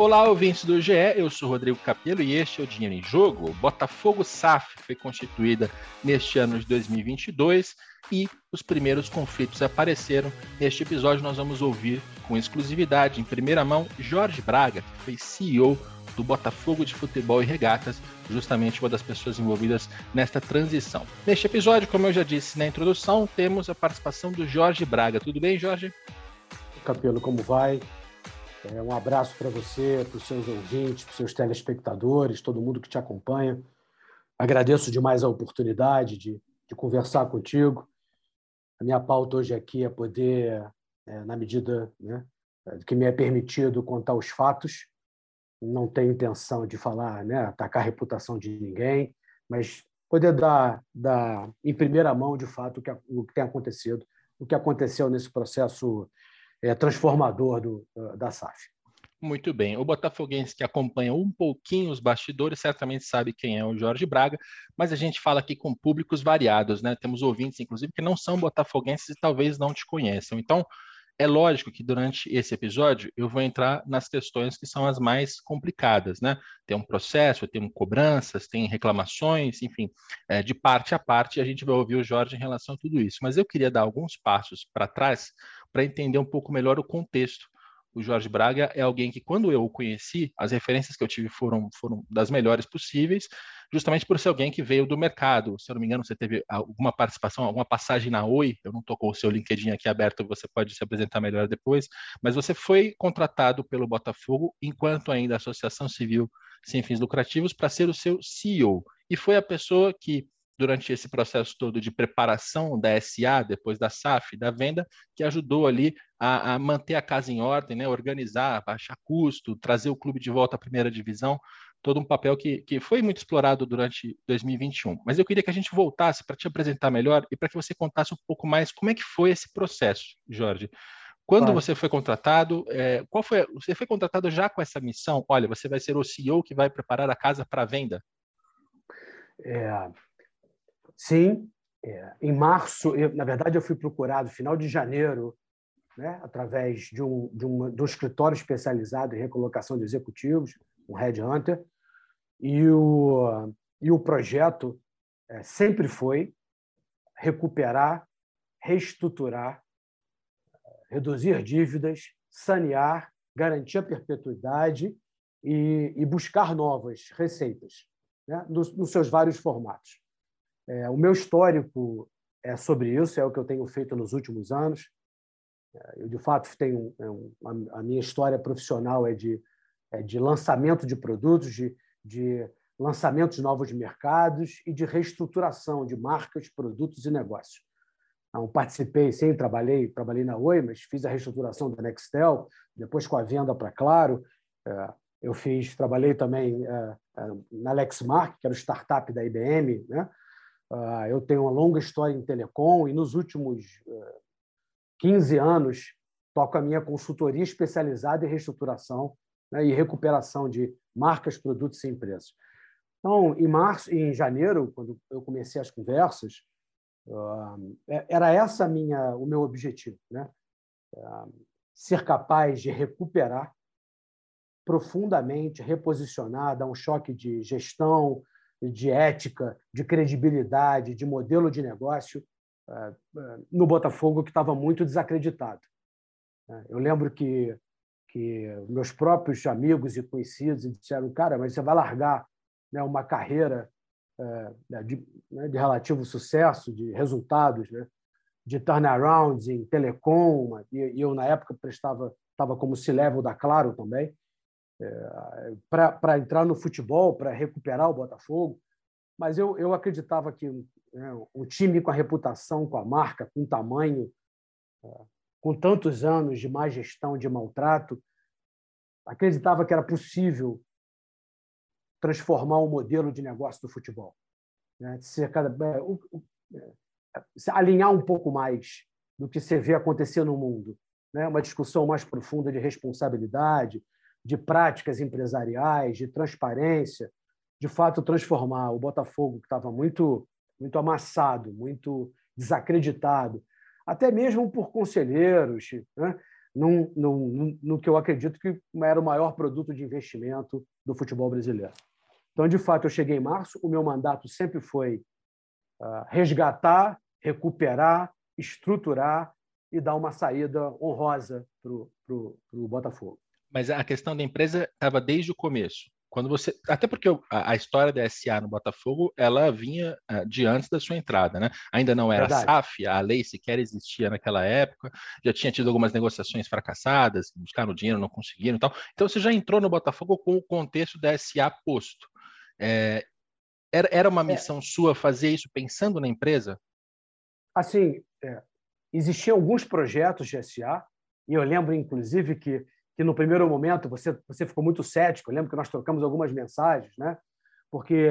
Olá, ouvintes do GE, eu sou Rodrigo Capello e este é o Dinheiro em Jogo. Botafogo SAF foi constituída neste ano de 2022 e os primeiros conflitos apareceram. Neste episódio nós vamos ouvir com exclusividade, em primeira mão, Jorge Braga, que foi CEO do Botafogo de Futebol e Regatas, justamente uma das pessoas envolvidas nesta transição. Neste episódio, como eu já disse na introdução, temos a participação do Jorge Braga. Tudo bem, Jorge? Capelo, como vai? É, um abraço para você, para os seus ouvintes, para os seus telespectadores, todo mundo que te acompanha. Agradeço demais a oportunidade de, de conversar contigo. A minha pauta hoje aqui é poder, é, na medida né, que me é permitido, contar os fatos. Não tenho intenção de falar, né, atacar a reputação de ninguém, mas poder dar, dar em primeira mão, de fato, o que, o que tem acontecido, o que aconteceu nesse processo é, transformador do, da SAF. Muito bem. O botafoguense que acompanha um pouquinho os bastidores certamente sabe quem é o Jorge Braga, mas a gente fala aqui com públicos variados, né? Temos ouvintes, inclusive, que não são botafoguenses e talvez não te conheçam. Então, é lógico que durante esse episódio eu vou entrar nas questões que são as mais complicadas, né? Tem um processo, tem cobranças, tem reclamações, enfim, é, de parte a parte a gente vai ouvir o Jorge em relação a tudo isso. Mas eu queria dar alguns passos para trás para entender um pouco melhor o contexto. O Jorge Braga é alguém que, quando eu o conheci, as referências que eu tive foram, foram das melhores possíveis, justamente por ser alguém que veio do mercado. Se eu não me engano, você teve alguma participação, alguma passagem na Oi, eu não estou com o seu LinkedIn aqui aberto, você pode se apresentar melhor depois, mas você foi contratado pelo Botafogo enquanto ainda Associação Civil Sem Fins Lucrativos para ser o seu CEO. E foi a pessoa que durante esse processo todo de preparação da SA, depois da SAF, da venda, que ajudou ali a, a, manter a casa em ordem, né, organizar, baixar custo, trazer o clube de volta à primeira divisão, todo um papel que, que foi muito explorado durante 2021. Mas eu queria que a gente voltasse para te apresentar melhor e para que você contasse um pouco mais como é que foi esse processo, Jorge. Quando claro. você foi contratado, é, qual foi? Você foi contratado já com essa missão? Olha, você vai ser o CEO que vai preparar a casa para venda. É, Sim, é, em março, eu, na verdade, eu fui procurado final de janeiro, né, através de um, de, de um escritório especializado em recolocação de executivos, um headhunter, e o, e o projeto é, sempre foi recuperar, reestruturar, reduzir dívidas, sanear, garantir a perpetuidade e, e buscar novas receitas, né, nos, nos seus vários formatos. É, o meu histórico é sobre isso, é o que eu tenho feito nos últimos anos. É, eu, de fato, tenho é a, minha história profissional é de, é de lançamento de produtos, de, de lançamento de novos mercados e de reestruturação de marcas, produtos e negócios. Então, participei, sim, trabalhei, trabalhei na Oi, mas fiz a reestruturação da Nextel, depois com a venda para Claro. É, eu fiz, trabalhei também na Lexmark, que era o startup da IBM, né? Ah, eu tenho uma longa história em telecom e nos últimos 15 eh, anos toco a minha consultoria especializada em reestruturação né, e recuperação de marcas, produtos e empresas. Então, em março em janeiro, quando eu comecei as conversas, ah, é, era essa minha o meu objetivo, né? Ah, ser capaz de recuperar profundamente, reposicionar, dar um choque de gestão, de ética, de credibilidade, de modelo de negócio eh, eh, no Botafogo que estava muito desacreditado. Eh, eu lembro que, que meus próprios amigos e conhecidos disseram: cara, mas você vai largar né, uma carreira de, né, de relativo sucesso, de resultados, né, de turnarounds em telecom, e eu, na época, prestava estava como C-level da Claro também para entrar no futebol, para recuperar o Botafogo. Mas eu, eu acreditava que né, um time com a reputação, com a marca, com tamanho, é, com tantos anos de má gestão, de maltrato, acreditava que era possível transformar o um modelo de negócio do futebol. Né? Ser cada, é, é, alinhar um pouco mais do que você vê acontecer no mundo. né, uma discussão mais profunda de responsabilidade, de práticas empresariais, de transparência, de fato transformar o Botafogo, que estava muito, muito amassado, muito desacreditado, até mesmo por conselheiros, né, num, num, no que eu acredito que era o maior produto de investimento do futebol brasileiro. Então, de fato, eu cheguei em março, o meu mandato sempre foi uh, resgatar, recuperar, estruturar e dar uma saída honrosa para o Botafogo. Mas a questão da empresa estava desde o começo. Quando você, até porque a, a, história da SA no Botafogo, ela vinha uh, de antes da sua entrada, né? Ainda não era Verdade. SAF, a lei sequer existia naquela época, já tinha tido algumas negociações fracassadas, buscaram dinheiro, não conseguiram, tal. Então você já entrou no Botafogo com o contexto da SA posto. É, era, era uma é. missão é. sua fazer isso pensando na empresa? Assim, é, existiam alguns projetos de SA, e eu lembro, inclusive, que, que no primeiro momento você, você ficou muito cético. Eu lembro que nós trocamos algumas mensagens, né? porque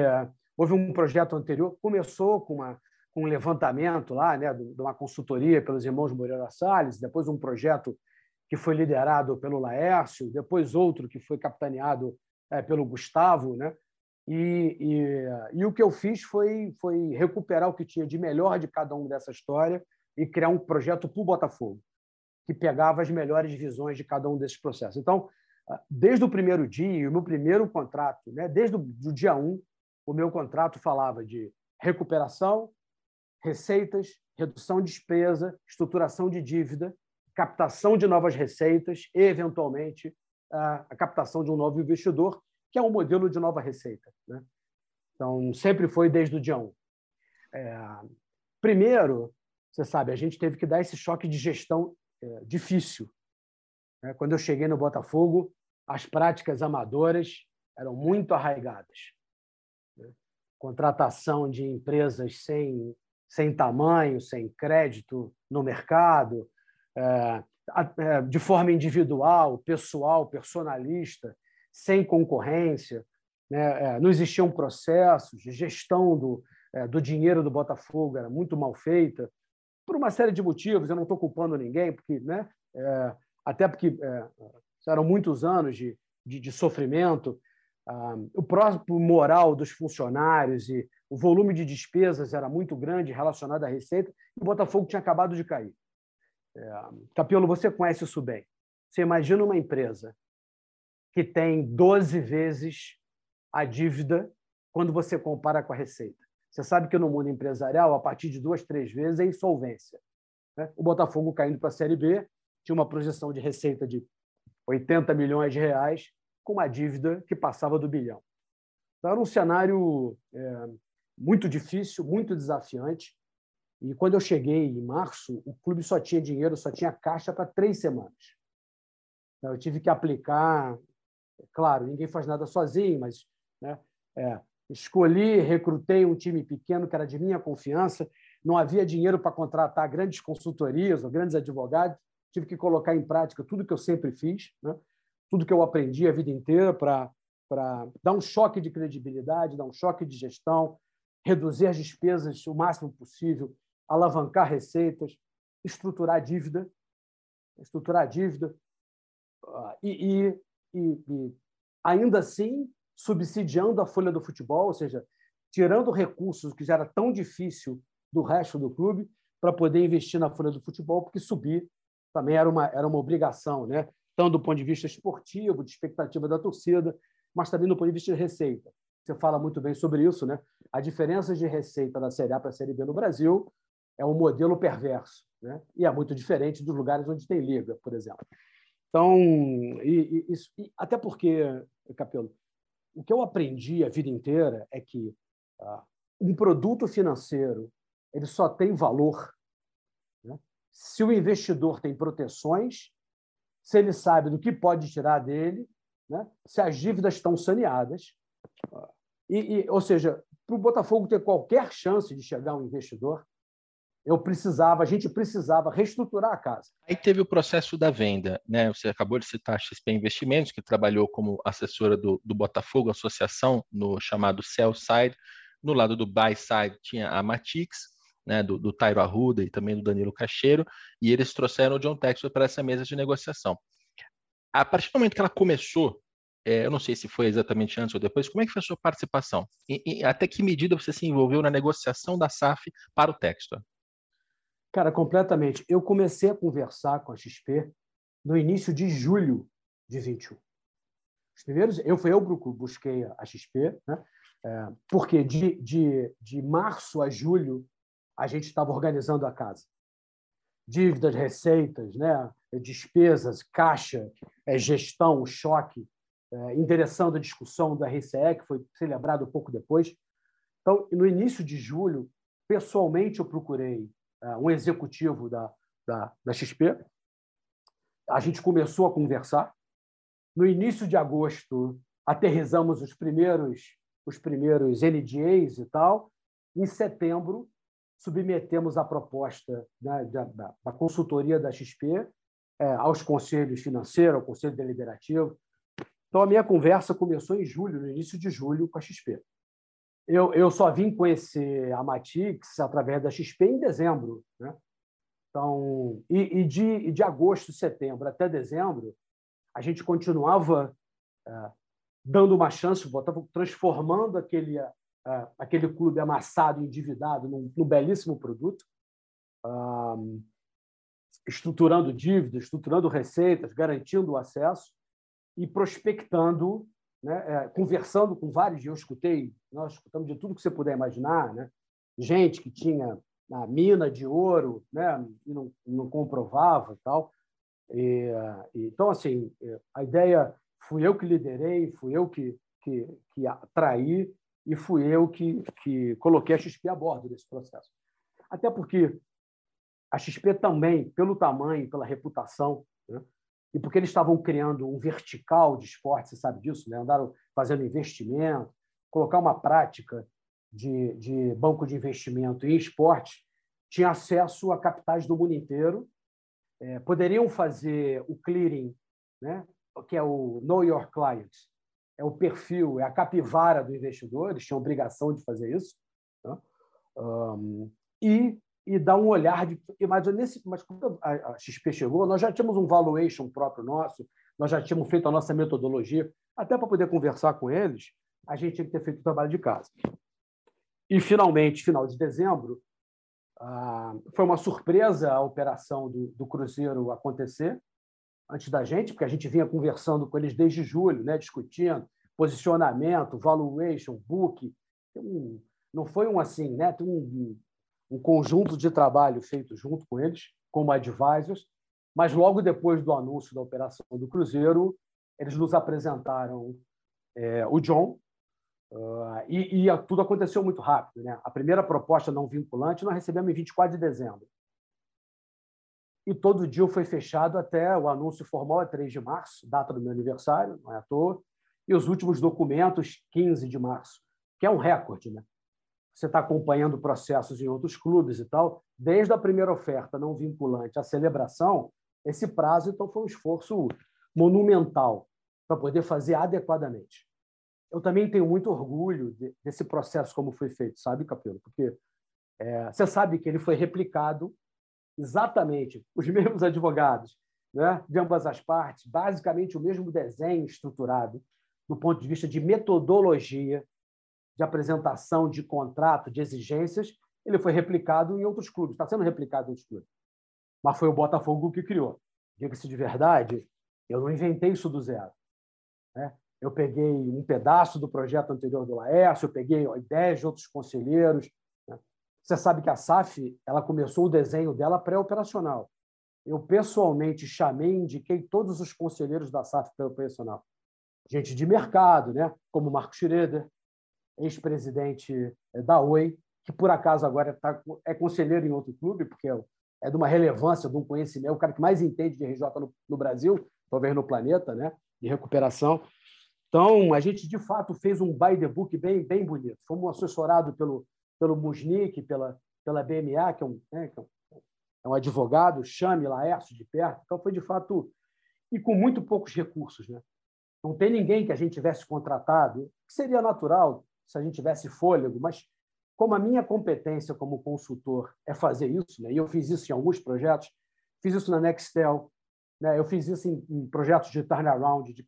houve um projeto anterior começou com, uma, com um levantamento lá, né, de uma consultoria pelos irmãos Moreira Salles, depois um projeto que foi liderado pelo Laércio, depois outro que foi capitaneado é, pelo Gustavo, né? E, e, e, o que eu fiz foi, foi recuperar o que tinha de melhor de cada um dessa história e criar um projeto para o Botafogo, que pegava as melhores visões de cada um desses processos. Então, desde o primeiro dia, o meu primeiro contrato, né, desde o dia 1, um, o meu contrato falava de recuperação, receitas, redução de despesa, estruturação de dívida, captação de novas receitas e, eventualmente, a captação de um novo investidor, que é um modelo de nova receita. Né? Então, sempre foi desde o dia 1. É, primeiro, você sabe, a gente teve que dar esse choque de gestão difícil. Né? Quando eu cheguei no Botafogo, as práticas amadoras eram muito arraigadas. Né? Contratação de empresas sem, sem tamanho, sem crédito no mercado, é, é, de forma individual, pessoal, personalista, sem concorrência. Né? Não existiam processos, gestão do, do dinheiro do Botafogo era muito mal feita por uma série de motivos. Eu não estou culpando ninguém, porque, né, é, até porque é, eram muitos anos de, de, de sofrimento. Ah, o próprio moral dos funcionários e o volume de despesas era muito grande relacionado à receita, e o Botafogo tinha acabado de cair. É, você conhece isso bem. Você imagina uma empresa que tem 12 vezes a dívida quando você compara com a receita. Você sabe que no mundo empresarial, a partir de duas, três vezes, é insolvência. Né? O Botafogo caindo para a Série B tinha uma projeção de receita de 80 milhões de reais, com uma dívida que passava do bilhão. Então, era um cenário é, muito difícil, muito desafiante. E quando eu cheguei em março, o clube só tinha dinheiro, só tinha caixa para três semanas. Então, eu tive que aplicar. Claro, ninguém faz nada sozinho, mas né, é, Escolhi, recrutei um time pequeno que era de minha confiança. Não havia dinheiro para contratar grandes consultorias ou grandes advogados. Tive que colocar em prática tudo que eu sempre fiz, né? tudo que eu aprendi a vida inteira para dar um choque de credibilidade, dar um choque de gestão, reduzir as despesas o máximo possível, alavancar receitas, estruturar a dívida, estruturar a dívida ah, e, e, e, e ainda assim subsidiando a folha do futebol, ou seja, tirando recursos que já era tão difícil do resto do clube para poder investir na folha do futebol, porque subir também era uma, era uma obrigação, né? tanto do ponto de vista esportivo, de expectativa da torcida, mas também do ponto de vista de receita. Você fala muito bem sobre isso, né? A diferença de receita da Série A para a Série B no Brasil é um modelo perverso, né? E é muito diferente dos lugares onde tem liga, por exemplo. Então, e, e, isso, e até porque, Capelo, o que eu aprendi a vida inteira é que uh, um produto financeiro ele só tem valor né? se o investidor tem proteções, se ele sabe do que pode tirar dele, né? se as dívidas estão saneadas. Uh, e, e, ou seja, para o Botafogo ter qualquer chance de chegar um investidor, eu precisava, a gente precisava reestruturar a casa. Aí teve o processo da venda, né? Você acabou de citar a XP Investimentos, que trabalhou como assessora do, do Botafogo, associação no chamado Sell Side. No lado do Buy Side tinha a Matix, né, do, do Tairo Arruda e também do Danilo Cacheiro, e eles trouxeram o John Textor para essa mesa de negociação. A partir do momento que ela começou, é, eu não sei se foi exatamente antes ou depois, como é que foi a sua participação? E, e até que medida você se envolveu na negociação da SAF para o Textor? Cara, completamente. Eu comecei a conversar com a XP no início de julho de 21. Os primeiros, eu fui eu busquei a XP, né? É, porque de, de, de março a julho a gente estava organizando a casa. Dívidas, receitas, né? despesas, caixa, é, gestão, choque, é, endereçando a discussão da RCE, que foi celebrado um pouco depois. Então, no início de julho, pessoalmente, eu procurei um executivo da, da, da XP. A gente começou a conversar. No início de agosto, aterrizamos os primeiros os primeiros NDAs e tal. Em setembro, submetemos a proposta da, da, da, consultoria da XP é, aos conselhos financeiros, ao conselho deliberativo. Então, a minha conversa começou em julho, no início de julho, com a XP. Eu, eu só vim conhecer a Matix através da XP em dezembro. Né? Então, e, e de, de agosto, setembro até dezembro, a gente continuava é, dando uma chance, transformando aquele, uh, aquele clube amassado, endividado, num, num belíssimo produto, estruturando dívidas, estruturando receitas, garantindo o acesso e prospectando, né, é, conversando com vários. Eu escutei, nós escutamos de tudo que você puder imaginar, né? gente que tinha a mina de ouro né, e não, não comprovava e tal. E, então, assim, a ideia fui eu que liderei, fui eu que, que, que atraí e fui eu que, que coloquei a XP a bordo desse processo. Até porque a XP também, pelo tamanho, pela reputação, né? E porque eles estavam criando um vertical de esporte, você sabe disso, né? andaram fazendo investimento, colocar uma prática de, de banco de investimento em esporte, tinha acesso a capitais do mundo inteiro, é, poderiam fazer o clearing né, que é o Know Your Client, é o perfil, é a capivara do investidor, eles tinham obrigação de fazer isso, né? um, e, e dar um olhar de. Mas, nesse, mas quando a, XP chegou, nós já tínhamos um valuation próprio nosso, nós já tínhamos feito a nossa metodologia, até para poder conversar com eles, a gente tinha que ter feito o trabalho de casa. E, finalmente, final de dezembro, foi uma surpresa a operação do, do Cruzeiro acontecer antes da gente, porque a gente vinha conversando com eles desde julho, né, discutindo posicionamento, valuation, book. Não foi um assim, né? Tem um, um conjunto de trabalho feito junto com eles, como advisors, mas logo depois do anúncio da operação do Cruzeiro, eles nos apresentaram é, o John, uh, e, e, tudo aconteceu muito rápido. Né? A primeira proposta não vinculante nós recebemos em 24 de dezembro e todo dia foi fechado até o anúncio formal é 3 de março, data do meu aniversário, não é à toa, e os últimos documentos 15 de março, que é um recorde, né? Você está acompanhando processos em outros clubes e tal, desde a primeira oferta não vinculante à celebração, esse prazo então foi um esforço monumental para poder fazer adequadamente. Eu também tenho muito orgulho desse processo como foi feito, sabe, Capelo? Porque é, você sabe que ele foi replicado exatamente os mesmos advogados né, de ambas as partes, basicamente o mesmo desenho estruturado do ponto de vista de metodologia, de apresentação de contrato, de exigências, ele foi replicado em outros clubes, está sendo replicado em outros clubes. Mas foi o Botafogo que criou. Diga-se de verdade, eu não inventei isso do zero. Né? Eu peguei um pedaço do projeto anterior do Laércio, eu peguei ideias de outros conselheiros, você sabe que a SAF ela começou o desenho dela pré-operacional. Eu pessoalmente chamei, indiquei todos os conselheiros da SAF pré-operacional. Gente de mercado, né? como Marco Schroeder, ex-presidente eh, da Oi, que por acaso agora tá, é conselheiro em outro clube, porque é de uma relevância, de um conhecimento, é o cara que mais entende de RJ no, no Brasil, talvez no planeta, né? de recuperação. Então, a gente, de fato, fez um by the book bem, bem bonito. Fomos assessorados pelo pelo Musnik, pela, pela BMA, que é um, né, que é, é um advogado, chame Laércio de perto. Então, foi de fato. E com muito poucos recursos. Né? Não tem ninguém que a gente tivesse contratado, que seria natural se a gente tivesse fôlego, mas como a minha competência como consultor é fazer isso, né? e eu fiz isso em alguns projetos, fiz isso na Nextel, né? eu fiz isso em, em projetos de turnaround, de,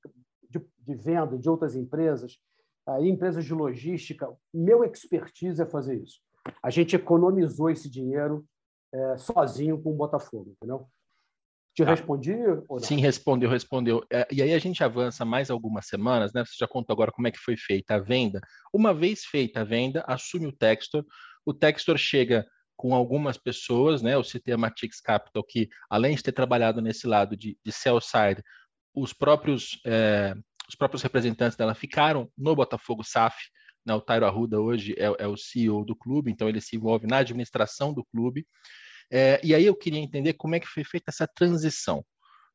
de, de, venda de outras empresas, uh, empresas de logística. Meu expertise é fazer isso. A gente economizou esse dinheiro é, sozinho com o Botafogo, entendeu? Te ah, respondi? Sim, respondeu, respondeu. É, e aí a gente avança mais algumas semanas, né? Você já contou agora como é que foi feita a venda. Uma vez feita a venda, assume o Textor. O Textor chega com algumas pessoas, né? Eu citei a Matix Capital, que além de ter trabalhado nesse lado de, de sell side, os próprios, é, os próprios representantes dela ficaram no Botafogo SAF. Né? O Tairo Arruda hoje é, é o CEO do clube, então ele se envolve na administração do clube. É, e aí eu queria entender como é que foi feita essa transição.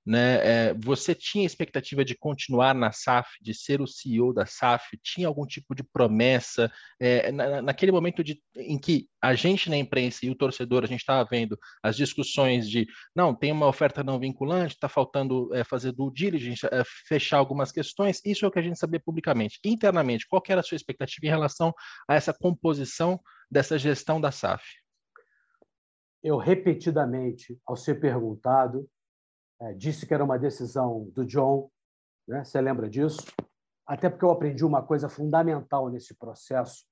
Né? É, você tinha expectativa de continuar na SAF, de ser o CEO da SAF? Tinha algum tipo de promessa? É, na, naquele momento de, em que a gente na imprensa e o torcedor, a gente estava vendo as discussões de não, tem uma oferta não vinculante, está faltando é, fazer do diligence, é, fechar algumas questões, isso é o que a gente sabia publicamente. Internamente, qual era a sua expectativa em relação a essa composição dessa gestão da SAF? Eu repetidamente, ao ser perguntado, é, disse que era uma decisão do John, né? você lembra disso? Até porque eu aprendi uma coisa fundamental nesse processo,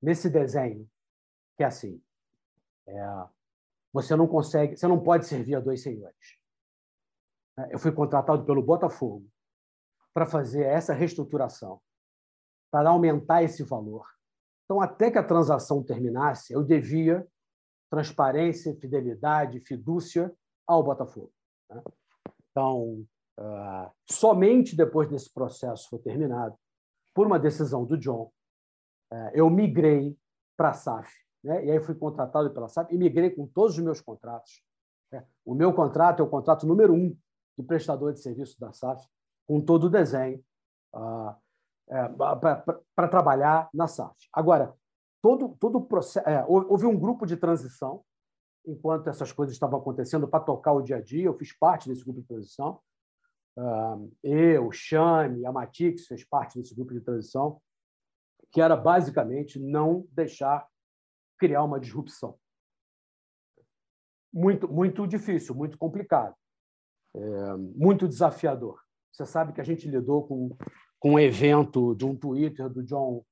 nesse desenho, que é assim: é, você não consegue, você não pode servir a dois senhores. É, eu fui contratado pelo Botafogo para fazer essa reestruturação, para aumentar esse valor. Então, até que a transação terminasse, eu devia transparência, fidelidade, fidúcia ao Botafogo. Né? Então, uh, somente depois desse processo foi terminado, por uma decisão do John, uh, eu migrei para a SAF. Né? E aí fui contratado pela SAF e migrei com todos os meus contratos. Né? O meu contrato é o contrato número um de prestador de serviço da SAF, com todo o desenho, uh, é, para trabalhar na SAF. Agora, todo todo o processo é, houve um grupo de transição enquanto essas coisas estavam acontecendo para tocar o dia a dia. Eu fiz parte desse grupo de transição. Eu Shane a Matix fez parte desse grupo de transição que era basicamente não deixar criar uma disrupção. Muito muito difícil muito complicado. É, muito desafiador. Você sabe que a gente lidou com com um evento de um Twitter do John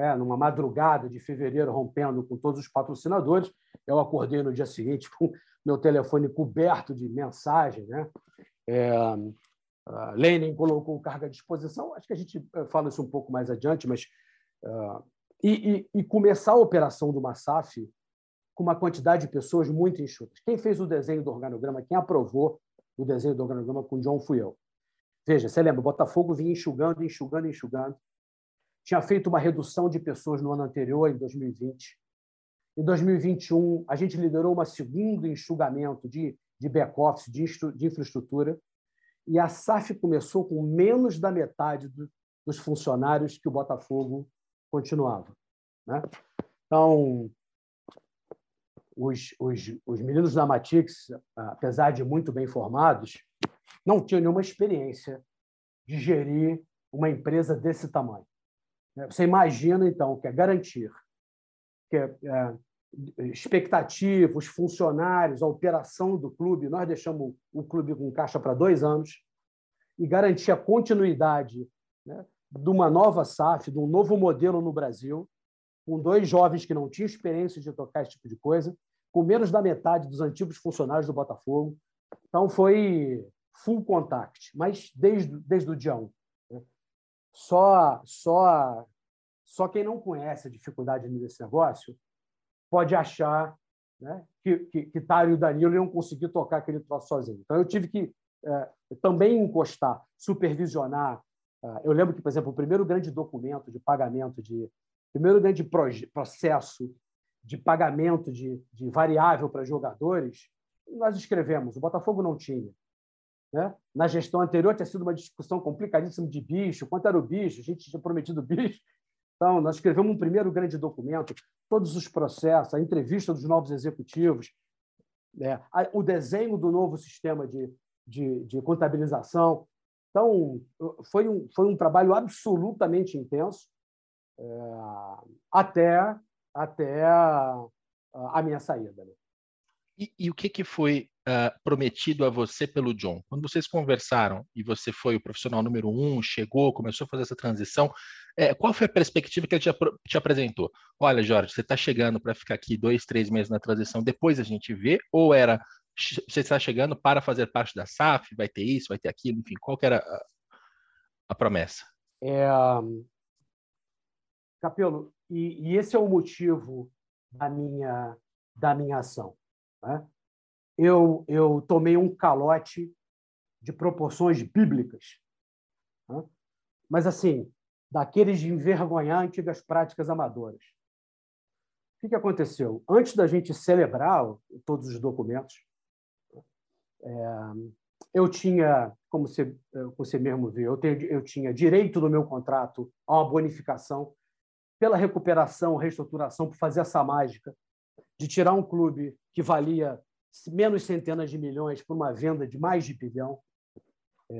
é, numa madrugada de fevereiro, rompendo com todos os patrocinadores. Eu acordei no dia seguinte com meu telefone coberto de mensagem. Né? É, Lenin colocou carga à disposição. Acho que a gente eh, fala isso um pouco mais adiante, mas. Uh, e, e, e, começar a operação do Massaf com uma quantidade de pessoas muito enxutas. Quem fez o desenho do organograma, quem aprovou o desenho do organograma com o John fui eu. Veja, você lembra, o Botafogo vinha enxugando, enxugando, enxugando tinha feito uma redução de pessoas no ano anterior, em 2020. Em 2021, a gente liderou um segundo enxugamento de, de back-office, de, de, infraestrutura, e a SAF começou com menos da metade do, dos funcionários que o Botafogo continuava. Né? Então, os, os, os meninos da Matix, apesar de muito bem formados, não tinham nenhuma experiência de gerir uma empresa desse tamanho. Né? Você imagina, então, que é garantir que é, é, os funcionários, a operação do clube, nós deixamos o clube com caixa para dois anos, e garantir a continuidade né, de uma nova SAF, de um novo modelo no Brasil, com dois jovens que não tinham experiência de tocar esse tipo de coisa, com menos da metade dos antigos funcionários do Botafogo. Então, foi full contact, mas desde, desde o dia 1. Só, só, só quem não conhece a dificuldade desse negócio pode achar né, que, que, que Tário e o Danilo iam conseguir tocar aquele troço sozinho. Então, eu tive que é, também encostar, supervisionar. É, eu lembro que, por exemplo, o primeiro grande documento de pagamento, de primeiro grande processo de pagamento de, de variável para jogadores, nós escrevemos. O Botafogo não tinha. Né? Na gestão anterior tinha sido uma discussão complicadíssima de bicho, quanto era o bicho, a gente tinha prometido bicho. Então, nós escrevemos um primeiro grande documento, todos os processos, a entrevista dos novos executivos, né? o desenho do novo sistema de, de, de contabilização. Então, foi um, foi um trabalho absolutamente intenso, é, até até a, a minha saída. Né? E, e, o que, que foi uh, prometido a você pelo John? Quando vocês conversaram e você foi o profissional número um, chegou, começou a fazer essa transição, é, qual foi a perspectiva que ele te, te apresentou? Olha, Jorge, você está chegando para ficar aqui dois, três meses na transição, depois a gente vê? Ou era você está chegando para fazer parte da SAF, vai ter isso, vai ter aquilo, enfim, qual que era a, a promessa? É, Capelo, e, e, esse é o motivo da minha, da minha ação. Né? Eu, eu tomei um calote de proporções bíblicas, né? mas assim, daqueles de envergonhar antigas práticas amadoras. O que, que aconteceu? Antes da gente celebrar todos os documentos, é, eu tinha, como você, você mesmo viu, eu, tenho, eu tinha direito no meu contrato a uma bonificação pela recuperação, reestruturação, por fazer essa mágica de tirar um clube que valia menos centenas de milhões por uma venda de mais de bilhão. É,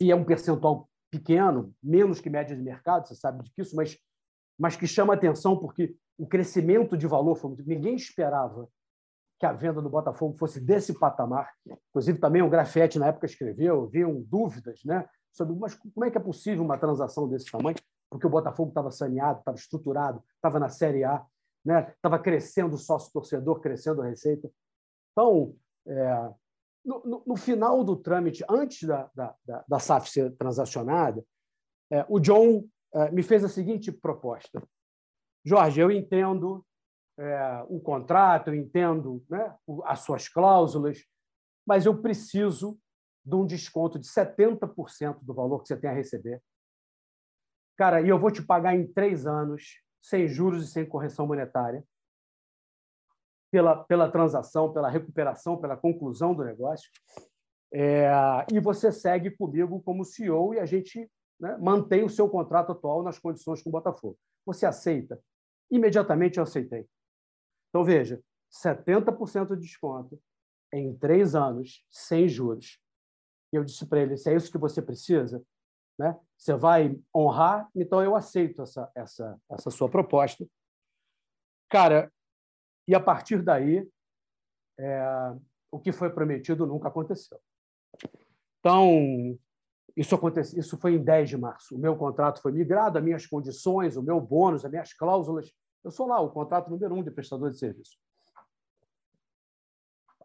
e é um percentual pequeno, menos que média de mercado, você sabe disso, mas, mas que chama atenção porque o crescimento de valor foi muito. Ninguém esperava que a venda do Botafogo fosse desse patamar. Inclusive, também o Grafete, na época, escreveu, haviam dúvidas né, sobre mas como é que é possível uma transação desse tamanho, porque o Botafogo estava saneado, estava estruturado, estava na Série A né? estava crescendo o sócio-torcedor, crescendo a receita. Então, é, no, no, no, final do trâmite, antes da, da, da, da SAF ser transacionada, é, o John é, me fez a seguinte proposta: Jorge, eu entendo é, o contrato, eu entendo né, as suas cláusulas, mas eu preciso de um desconto de 70% do valor que você tem a receber. Cara, e eu vou te pagar em três anos sem juros e sem correção monetária, pela, pela transação, pela recuperação, pela conclusão do negócio. É, e você segue comigo como CEO e a gente né, mantém o seu contrato atual nas condições com o Botafogo. Você aceita? Imediatamente eu aceitei. Então, veja, 70% de desconto em três anos, sem juros. E eu disse para ele: se é isso que você precisa, né? Você vai honrar, então eu aceito essa, essa, essa sua proposta. Cara, e a partir daí, é, o que foi prometido nunca aconteceu. Então, isso, aconteceu, isso foi em 10 de março. O meu contrato foi migrado, as minhas condições, o meu bônus, as minhas cláusulas. Eu sou lá o contrato número um de prestador de serviço.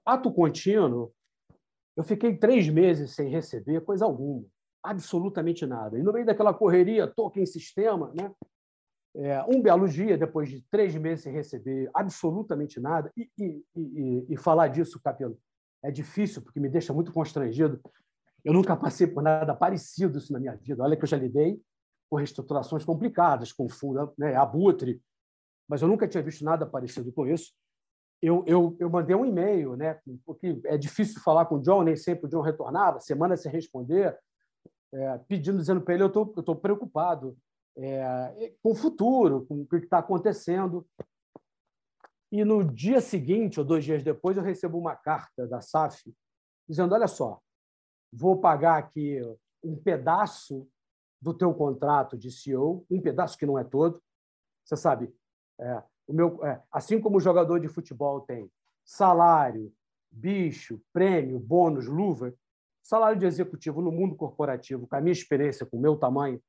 Ato contínuo, eu fiquei três meses sem receber coisa alguma absolutamente nada. E no meio daquela correria, em sistema, né? É, um belo dia, depois de três meses sem receber absolutamente nada, e, e, e, e, falar disso, Capelo, é difícil, porque me deixa muito constrangido. Eu nunca passei por nada parecido isso na minha vida. Olha que eu já lidei com reestruturações complicadas, com fundo, né, abutre, mas eu nunca tinha visto nada parecido com isso. Eu, eu, eu mandei um e-mail, né, porque é difícil falar com o John, nem sempre o John retornava, semana sem responder, é, pedindo, dizendo para ele: eu estou preocupado é, com o futuro, com o que está acontecendo. E no dia seguinte, ou dois dias depois, eu recebo uma carta da SAF dizendo: olha só, vou pagar aqui um pedaço do teu contrato de CEO, um pedaço que não é todo. Você sabe, é, o meu, é, assim como o jogador de futebol tem salário, bicho, prêmio, bônus, luva, Salário de executivo no mundo corporativo, com a minha experiência, com o meu tamanho,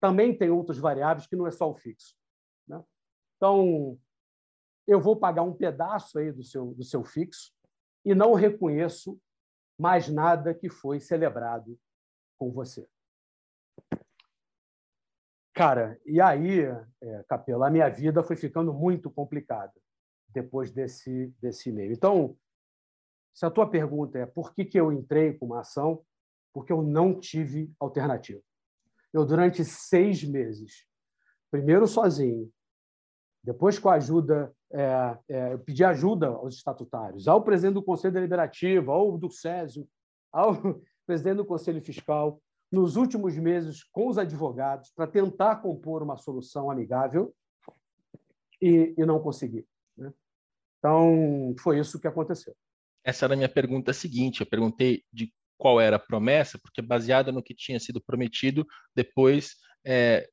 também tem outras variáveis que não é só o fixo. Né? Então, eu vou pagar um pedaço aí do seu, do seu fixo e não reconheço mais nada que foi celebrado com você. Cara, e aí, é, Capela, a minha vida foi ficando muito complicada depois desse, desse e-mail. Então, se a tua pergunta é por que, que eu entrei com uma ação, porque eu não tive alternativa. Eu, durante seis meses, primeiro sozinho, depois com a ajuda, é, é, eu pedi ajuda aos estatutários, ao presidente do Conselho Deliberativo, ao do Césio, ao presidente do Conselho Fiscal, nos últimos meses com os advogados, para tentar compor uma solução amigável e, e não consegui. Né? Então, foi isso que aconteceu. Essa era a minha pergunta seguinte. Eu perguntei de qual era a promessa, porque baseada no que tinha sido prometido, depois é,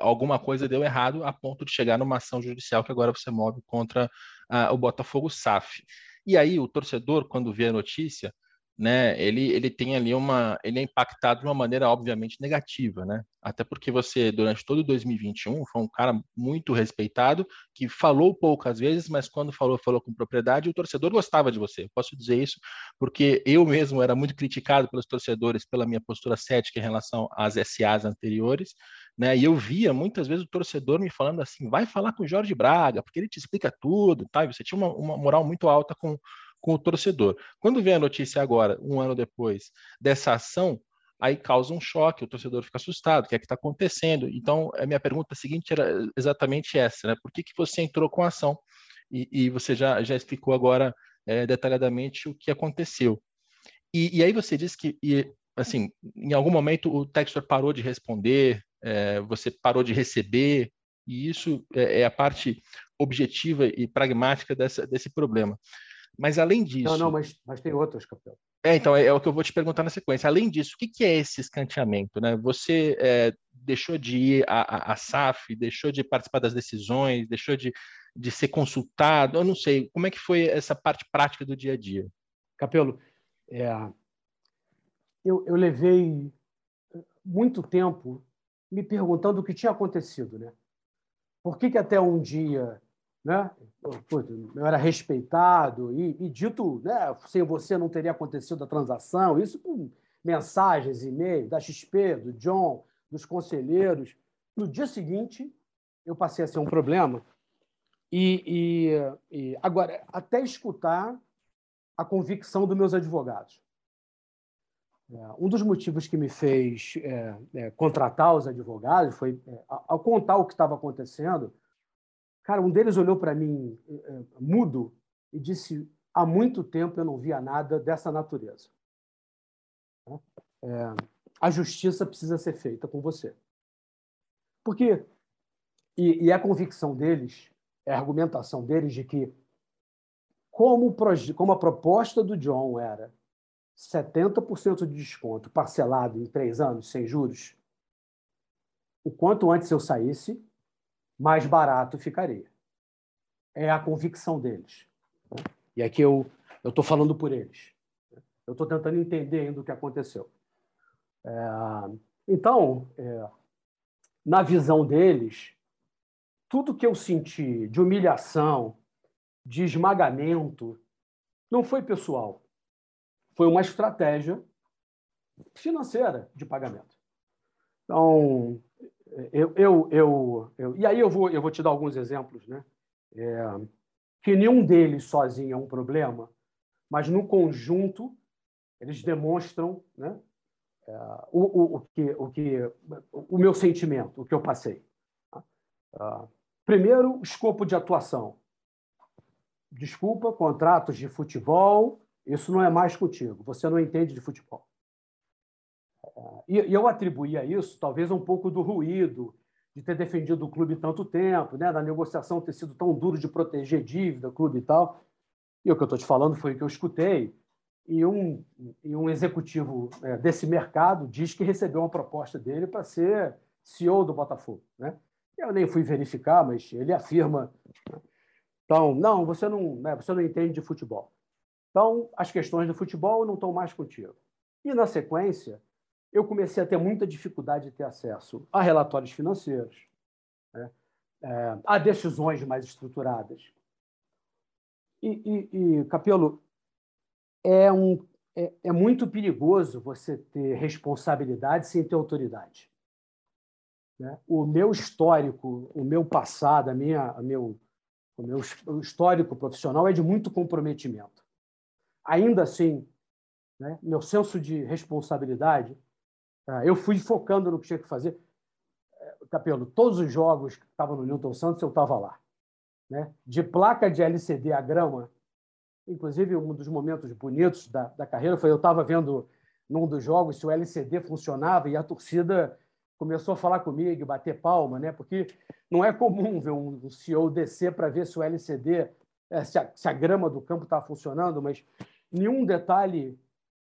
alguma coisa deu errado a ponto de chegar numa ação judicial que agora você move contra uh, o Botafogo SAF. E aí o torcedor, quando vê a notícia, né, ele, ele tem ali uma, ele é impactado de uma maneira obviamente negativa, né? Até porque você durante todo 2021 foi um cara muito respeitado, que falou poucas vezes, mas quando falou, falou com propriedade, o torcedor gostava de você. Posso dizer isso porque eu mesmo era muito criticado pelos torcedores pela minha postura cética em relação às SAs anteriores, né? E eu via muitas vezes o torcedor me falando assim: "Vai falar com o Jorge Braga, porque ele te explica tudo", tá? E você tinha uma, uma moral muito alta com com o torcedor. Quando vem a notícia agora, um ano depois, dessa ação, aí causa um choque, o torcedor fica assustado, o que é que está acontecendo? Então, a minha pergunta seguinte era exatamente essa, né? Por que, que você entrou com a ação? E, e você já, já explicou agora é, detalhadamente o que aconteceu. E, e aí você disse que, e, assim, em algum momento o Textor parou de responder, é, você parou de receber, e isso é, é a parte objetiva e pragmática dessa, desse problema. Mas além disso. Não, não, mas, mas tem outras, Capel. É, então, é, é, o que eu vou te perguntar na sequência. Além disso, o que, que é esse escanteamento? Né? Você é, deixou de ir à, à, SAF, deixou de participar das decisões, deixou de, de ser consultado? Eu não sei. Como é que foi essa parte prática do dia a dia? Capelo, é, eu, eu levei muito tempo me perguntando o que tinha acontecido. Né? Por que, que até um dia né? eu era respeitado e, e, dito, né, sem você não teria acontecido a transação, isso com mensagens, e-mail da XP, do John, dos conselheiros. No dia seguinte, eu passei a ser um problema. E, e, e agora, até escutar a convicção dos meus advogados. É, um dos motivos que me fez é, é, contratar os advogados foi, é, ao contar o que estava acontecendo, Cara, um deles olhou para mim eh, eh, mudo e disse: há muito tempo eu não via nada dessa natureza. É, a justiça precisa ser feita com você. Porque, e, e a convicção deles, é a argumentação deles de que, como, como a proposta do John era 70% de desconto parcelado em três anos, sem juros, o quanto antes eu saísse, mais barato ficaria. É a convicção deles. E aqui eu estou falando por eles. Eu estou tentando entender ainda o que aconteceu. É, então, é, na visão deles, tudo que eu senti de humilhação, de esmagamento, não foi pessoal. Foi uma estratégia financeira de pagamento. Então, eu, eu, eu, eu, e aí eu vou, eu vou te dar alguns exemplos, né? É, que nenhum deles sozinho é um problema, mas no conjunto eles demonstram, né? É, o, o, o, que, o que, o meu sentimento, o que eu passei. Uh, primeiro, escopo de atuação. Desculpa, contratos de futebol, isso não é mais contigo. Você não entende de futebol. E, eu atribuía isso, talvez, um pouco do ruído de ter defendido o clube tanto tempo, né? da negociação ter sido tão duro de proteger dívida, clube e tal. E o que eu estou te falando foi o que eu escutei. E um, e um executivo é, desse mercado diz que recebeu uma proposta dele para ser CEO do Botafogo. Né? Eu nem fui verificar, mas ele afirma. Né? Então, não, você não, né, você não entende de futebol. Então, as questões do futebol não estão mais contigo. E, na sequência, eu comecei a ter muita dificuldade de ter acesso a relatórios financeiros, né? é, a decisões mais estruturadas. E, e, e Capelo, é, um, é, é, muito perigoso você ter responsabilidade sem ter autoridade. Né? O meu histórico, o meu passado, a minha, a meu, o meu histórico profissional é de muito comprometimento. Ainda assim, né, meu senso de responsabilidade eu fui focando no que tinha que fazer. É, Capelo, todos os jogos que estavam no Newton Santos, eu estava lá. Né? De placa de LCD a grama, inclusive um dos momentos bonitos da, da carreira foi eu estava vendo num dos jogos se o LCD funcionava e a torcida começou a falar comigo, bater palma, né? porque não é comum ver um CEO descer para ver se o LCD, é, se a, se a grama do campo está funcionando, mas nenhum detalhe,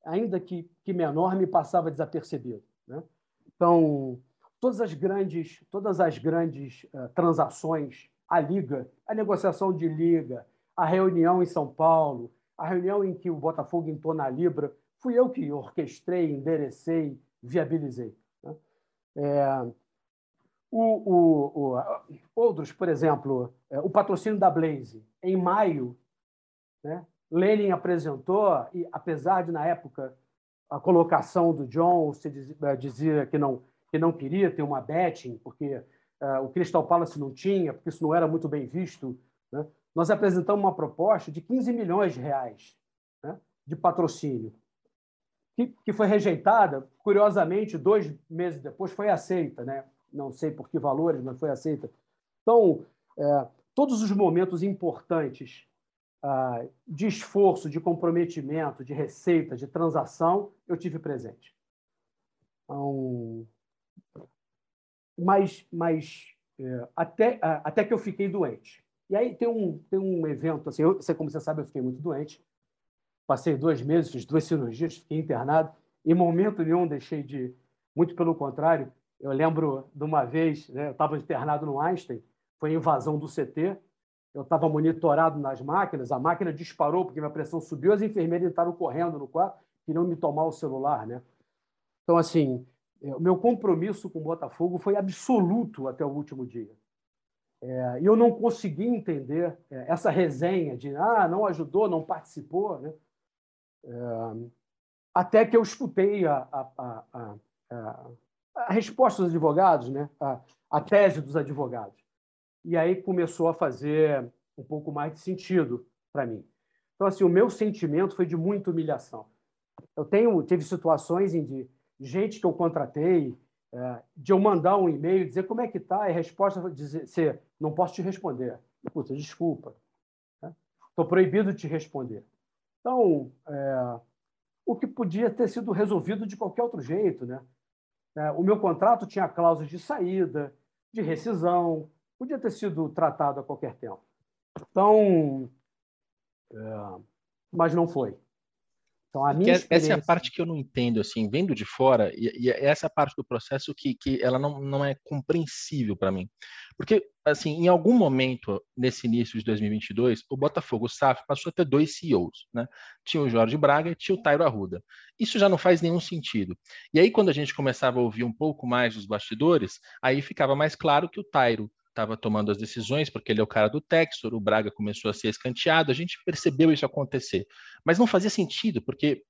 ainda que, que menor, me passava desapercebido. Né? Então, todas as grandes, todas as grandes uh, transações, a liga, a negociação de liga, a reunião em São Paulo, a reunião em que o Botafogo entrou na Libra, fui eu que orquestrei, enderecei, viabilizei. Né? É, o, o, o, outros, por exemplo, é, o patrocínio da Blaze, em maio, né? Lenin apresentou, e apesar de, na época, a colocação do John se dizia, dizia que não que não queria ter uma betting, porque uh, o Crystal Palace não tinha, porque isso não era muito bem visto, né? nós apresentamos uma proposta de 15 milhões de reais né? de patrocínio, que, que foi rejeitada, curiosamente, dois meses depois foi aceita, né? não sei por que valores, mas foi aceita. Então, é, todos os momentos importantes de esforço, de comprometimento, de receita, de transação, eu tive presente. Então, mas, mas é, até, até que eu fiquei doente. E aí tem um, tem um evento, assim, eu, como você sabe, eu fiquei muito doente. Passei dois meses, fiz duas cirurgias, fiquei internado. Em momento nenhum deixei de. Muito pelo contrário, eu lembro de uma vez, né, eu estava internado no Einstein, foi a invasão do CT, eu estava monitorado nas máquinas, a máquina disparou porque minha pressão subiu, as enfermeiras entraram correndo no quarto, queriam me tomar o celular. Né? Então, assim, é, o meu compromisso com o Botafogo foi absoluto até o último dia. É, e eu não consegui entender é, essa resenha de ah, não ajudou, não participou, né? É, até que eu escutei a, a, a, a, resposta dos advogados, né? a, a tese dos advogados. E aí começou a fazer um pouco mais de sentido para mim. Então, assim, o meu sentimento foi de muita humilhação. Eu tenho, tive situações em que gente que eu contratei, é, de eu mandar um e-mail dizer como é que está, e a resposta dizer, ser, não posso te responder. Puta, desculpa. Estou né? proibido de te responder. Então, é, o que podia ter sido resolvido de qualquer outro jeito. Né? É, o meu contrato tinha cláusulas de saída, de rescisão, podia ter sido tratado a qualquer tempo. Então, é, mas não foi. Então, a minha experiência... Essa é a parte que eu não entendo, assim, vendo de fora, e, e é essa parte do processo que, que ela não, não é compreensível para mim. Porque, assim, em algum momento, nesse início de 2022, o Botafogo o SAF passou a ter dois CEOs, né? Tinha o Jorge Braga e tinha o Tairo Arruda. Isso já não faz nenhum sentido. E aí, quando a gente começava a ouvir um pouco mais dos bastidores, aí ficava mais claro que o Tairo estava tomando as decisões, porque ele é o cara do Textor, o Braga começou a ser escanteado, a gente percebeu isso acontecer. Mas não fazia sentido, porque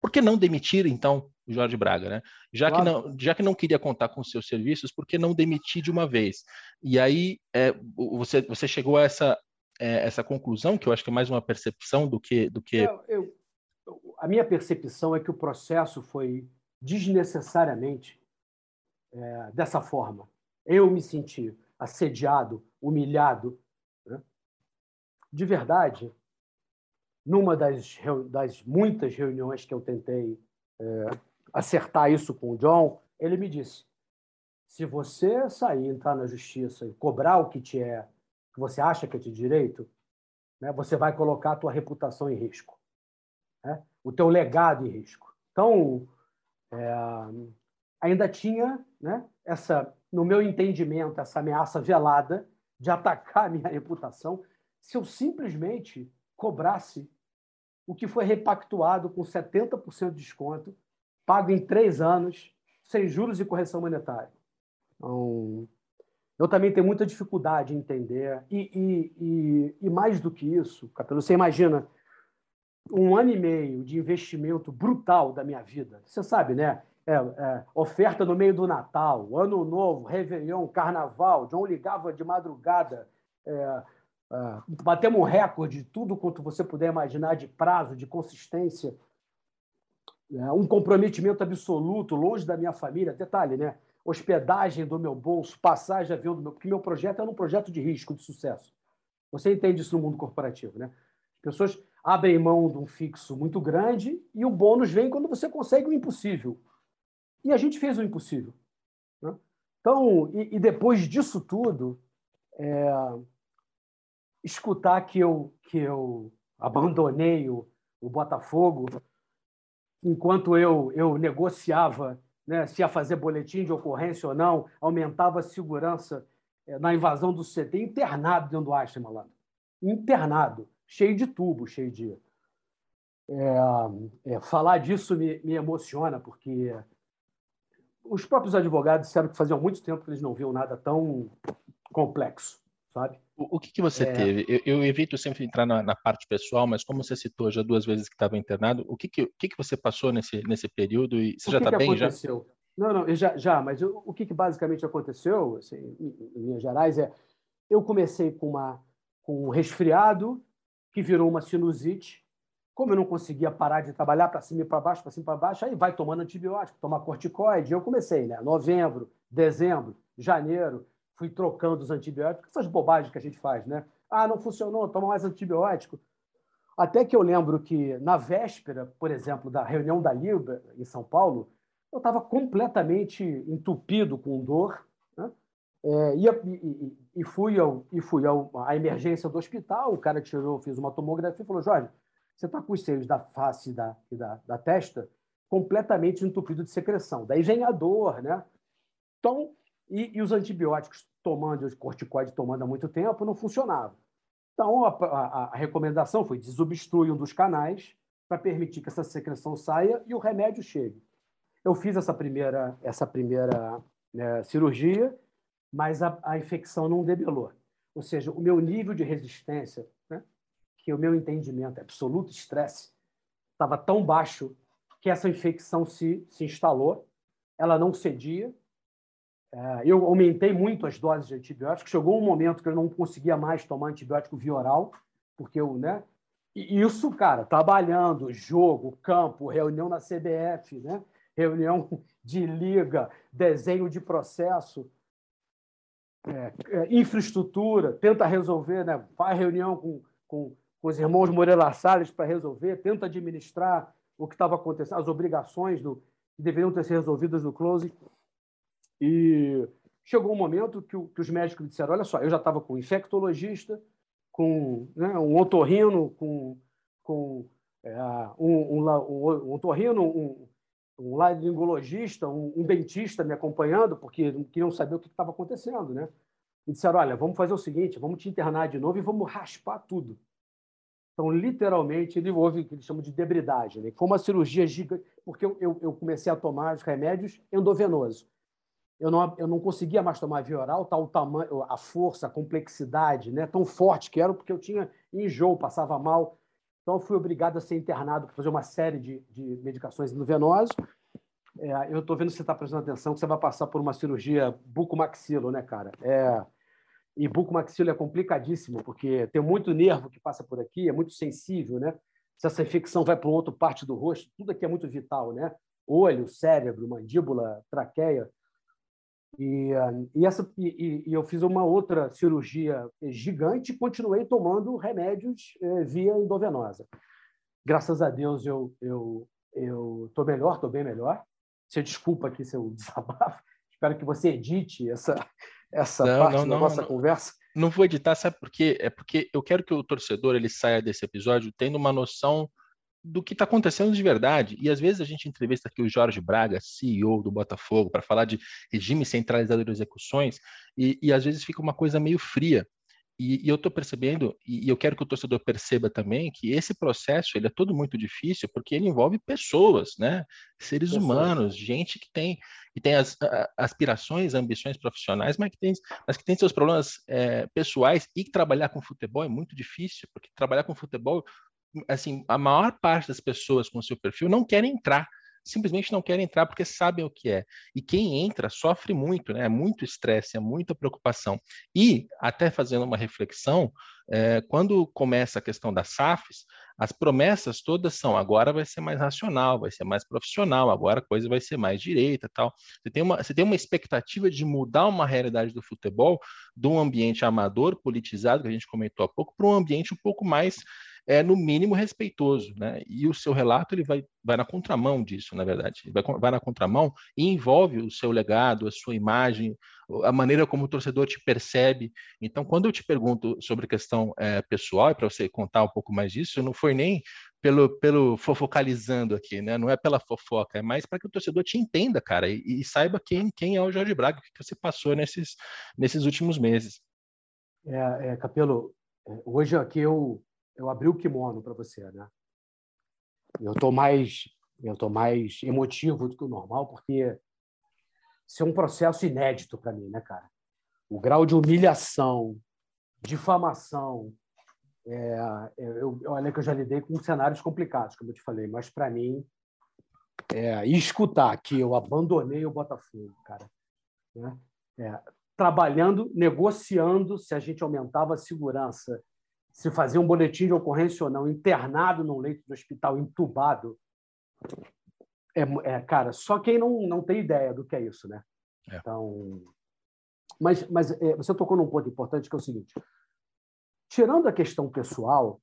por que não demitir, então, o Jorge Braga, né? Já, claro. que não, já que não queria contar com seus serviços, por que não demitir de uma vez? E aí é, você, você chegou a essa, é, essa conclusão, que eu acho que é mais uma percepção do que. Do que... Eu, eu, a minha percepção é que o processo foi desnecessariamente é, dessa forma. Eu me senti assediado, humilhado. Né? De verdade, numa das, das, muitas reuniões que eu tentei é, acertar isso com o John, ele me disse: se você sair, entrar na justiça e cobrar o que te é, que você acha que é de direito, né, você vai colocar a tua reputação em risco, né? o teu legado em risco. Então, é, ainda tinha né, essa no meu entendimento, essa ameaça velada de atacar a minha reputação se eu simplesmente cobrasse o que foi repactuado com 70% de desconto, pago em três anos, sem juros e correção monetária. Então, eu também tenho muita dificuldade em entender. E, e, e, e mais do que isso, Capelo, você imagina um ano e meio de investimento brutal da minha vida. Você sabe, né? É, é, oferta no meio do Natal, Ano Novo, Réveillon, Carnaval. John ligava de madrugada. É, é, batemos um recorde de tudo quanto você puder imaginar de prazo, de consistência. É, um comprometimento absoluto, longe da minha família. Detalhe, né? Hospedagem do meu bolso, passagem de avião do meu... Porque meu projeto é um projeto de risco, de sucesso. Você entende isso no mundo corporativo, né? As pessoas abrem mão de um fixo muito grande e o bônus vem quando você consegue o impossível. E a gente fez o impossível. Né? Então, e, e, depois disso tudo, é, escutar que eu, que eu abandonei o, o Botafogo enquanto eu, eu negociava né, se ia fazer boletim de ocorrência ou não, aumentava a segurança é, na invasão do CT, internado dentro do Einstein, malandro. Internado, cheio de tubo, cheio de. É, é, falar disso me, me, emociona, porque os próprios advogados disseram que faziam muito tempo que eles não viam nada tão complexo, sabe? O, o que, que você é... teve? Eu, eu, evito sempre entrar na, na, parte pessoal, mas como você citou já duas vezes que estava internado, o que, que, o que, que você passou nesse, nesse período? E você o já está bem aconteceu? já? Não, não, já, já mas o, o que, que basicamente aconteceu, assim, em, em linhas gerais, é eu comecei com, uma, com um resfriado que virou uma sinusite. Como eu não conseguia parar de trabalhar para cima e para baixo, para cima e para baixo, aí vai tomando antibiótico, tomar corticoide. Eu comecei, né? Novembro, dezembro, janeiro, fui trocando os antibióticos, essas bobagens que a gente faz, né? Ah, não funcionou, toma mais antibiótico. Até que eu lembro que, na véspera, por exemplo, da reunião da Libra em São Paulo, eu estava completamente entupido com dor. Né? É, e, e, e, fui, ao, e fui ao, à emergência do hospital, o cara tirou, fiz uma tomografia e falou, Jorge, você está com os seios da face e da, da, da testa completamente entupido de secreção. Daí vem a dor, né? Então, e, e os antibióticos tomando, os corticoides tomando há muito tempo, não funcionava. Então, a, a, a recomendação foi desobstrui um dos canais para permitir que essa secreção saia e o remédio chegue. Eu fiz essa primeira, essa primeira né, cirurgia, mas a, a, infecção não debelou. Ou seja, o meu nível de resistência, né, que o meu entendimento absoluto estresse, estava tão baixo que essa infecção se, se instalou, ela não cedia, é, eu aumentei muito as doses de antibióticos. Chegou um momento que eu não conseguia mais tomar antibiótico via oral, porque eu, né? E isso, cara, trabalhando, jogo, campo, reunião na CBF, né? reunião de liga, desenho de processo, é, é, infraestrutura, tenta resolver, né? faz reunião com, com, com os irmãos Moreira Salles para resolver, tenta administrar o que estava acontecendo, as obrigações do, que deveriam ter sido resolvidas no close. E chegou um momento que, que os médicos disseram: olha só, eu já estava com um infectologista, com né, um otorrino, com, com é, um, um, um, otorrino, um, um laringologista, um, um, dentista me acompanhando, porque queriam saber o que estava acontecendo, né? E disseram, olha, vamos fazer o seguinte, vamos te internar de novo e vamos raspar tudo. Então, literalmente, ele houve o que eles chamam de debridagem. Né? Foi uma cirurgia gigante, porque eu, eu, eu comecei a tomar os remédios endovenosos eu não, eu não conseguia mais tomar via oral, tal tamanho, a força, a complexidade, né, tão forte que era, porque eu tinha enjoo, passava mal. Então, eu fui obrigado a ser internado para fazer uma série de, de medicações endovenosas. É, eu estou vendo que você está prestando atenção, que você vai passar por uma cirurgia bucomaxilo, né, cara? É, e bucomaxilo é complicadíssimo, porque tem muito nervo que passa por aqui, é muito sensível, né? Se essa infecção vai para outra parte do rosto, tudo aqui é muito vital, né? Olho, cérebro, mandíbula, traqueia. E, e, essa, e, e, eu fiz uma outra cirurgia gigante e continuei tomando remédios eh, via endovenosa. Graças a Deus eu eu eu estou melhor, estou bem melhor. Você desculpa aqui seu desabafo. Espero que você edite essa essa não, parte não, da não, nossa conversa. Não vou editar, sabe por quê? É porque eu quero que o torcedor ele saia desse episódio tendo uma noção do que está acontecendo de verdade. E às vezes a gente entrevista aqui o Jorge Braga, CEO do Botafogo, para falar de regime centralizado de execuções, e, e às vezes fica uma coisa meio fria. E, e eu estou percebendo, e, e eu quero que o torcedor perceba também, que esse processo ele é todo muito difícil, porque ele envolve pessoas, né? seres pessoas. humanos, gente que tem, que tem as aspirações, ambições profissionais, mas que tem, mas que tem seus problemas é, pessoais, e trabalhar com futebol é muito difícil, porque trabalhar com futebol assim, a maior parte das pessoas com seu perfil não querem entrar, simplesmente não querem entrar porque sabem o que é. E quem entra sofre muito, né? É muito estresse, é muita preocupação. E, até fazendo uma reflexão, é, quando começa a questão das SAFs, as promessas todas são agora vai ser mais racional, vai ser mais profissional, agora a coisa vai ser mais direita tal. Você tem uma, você tem uma expectativa de mudar uma realidade do futebol de um ambiente amador, politizado, que a gente comentou há pouco, para um ambiente um pouco mais é no mínimo respeitoso, né? E o seu relato ele vai, vai na contramão disso, na verdade, vai, vai na contramão e envolve o seu legado, a sua imagem, a maneira como o torcedor te percebe. Então, quando eu te pergunto sobre questão é, pessoal, para você contar um pouco mais disso, não foi nem pelo, pelo fofocalizando aqui, né? Não é pela fofoca, é mais para que o torcedor te entenda, cara, e, e, saiba quem, quem é o Jorge Braga, o que você passou nesses, nesses últimos meses. É, é Capelo, é, hoje aqui eu, eu abri o kimono para você, né? Eu estou mais eu tô mais emotivo do que o normal, porque isso é um processo inédito para mim, né, cara? O grau de humilhação, difamação, é, eu, olha que eu já lidei com cenários complicados, como eu te falei, mas para mim é, escutar que eu abandonei o Botafogo, cara, né? é, trabalhando, negociando se a gente aumentava a segurança, se fazia um boletim de ocorrência ou não, internado num leito do hospital, entubado. É, é, cara, só quem não, não tem ideia do que é isso, né? É. Então, mas, mas é, você tocou num ponto importante que é o seguinte: Tirando a questão pessoal,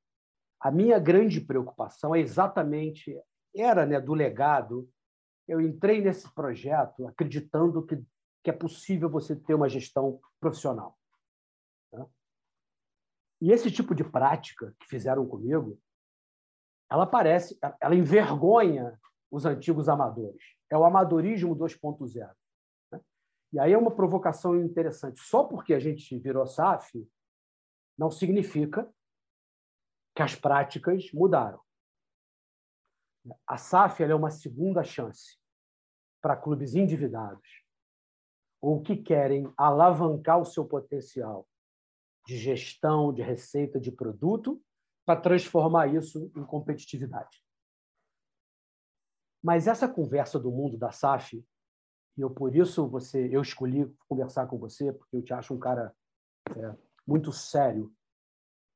a minha grande preocupação é exatamente era né, do legado. Eu entrei nesse projeto acreditando que, que é possível você ter uma gestão profissional. E esse tipo de prática que fizeram comigo, ela parece, ela envergonha os antigos amadores. É o amadorismo 2.0. Né? E aí é uma provocação interessante. Só porque a gente virou SAF, não significa que as práticas mudaram. A SAF é uma segunda chance para clubes endividados ou que querem alavancar o seu potencial de gestão, de receita, de produto, para transformar isso em competitividade. Mas essa conversa do mundo da SAF, e eu por isso você, eu escolhi conversar com você, porque eu te acho um cara é, muito sério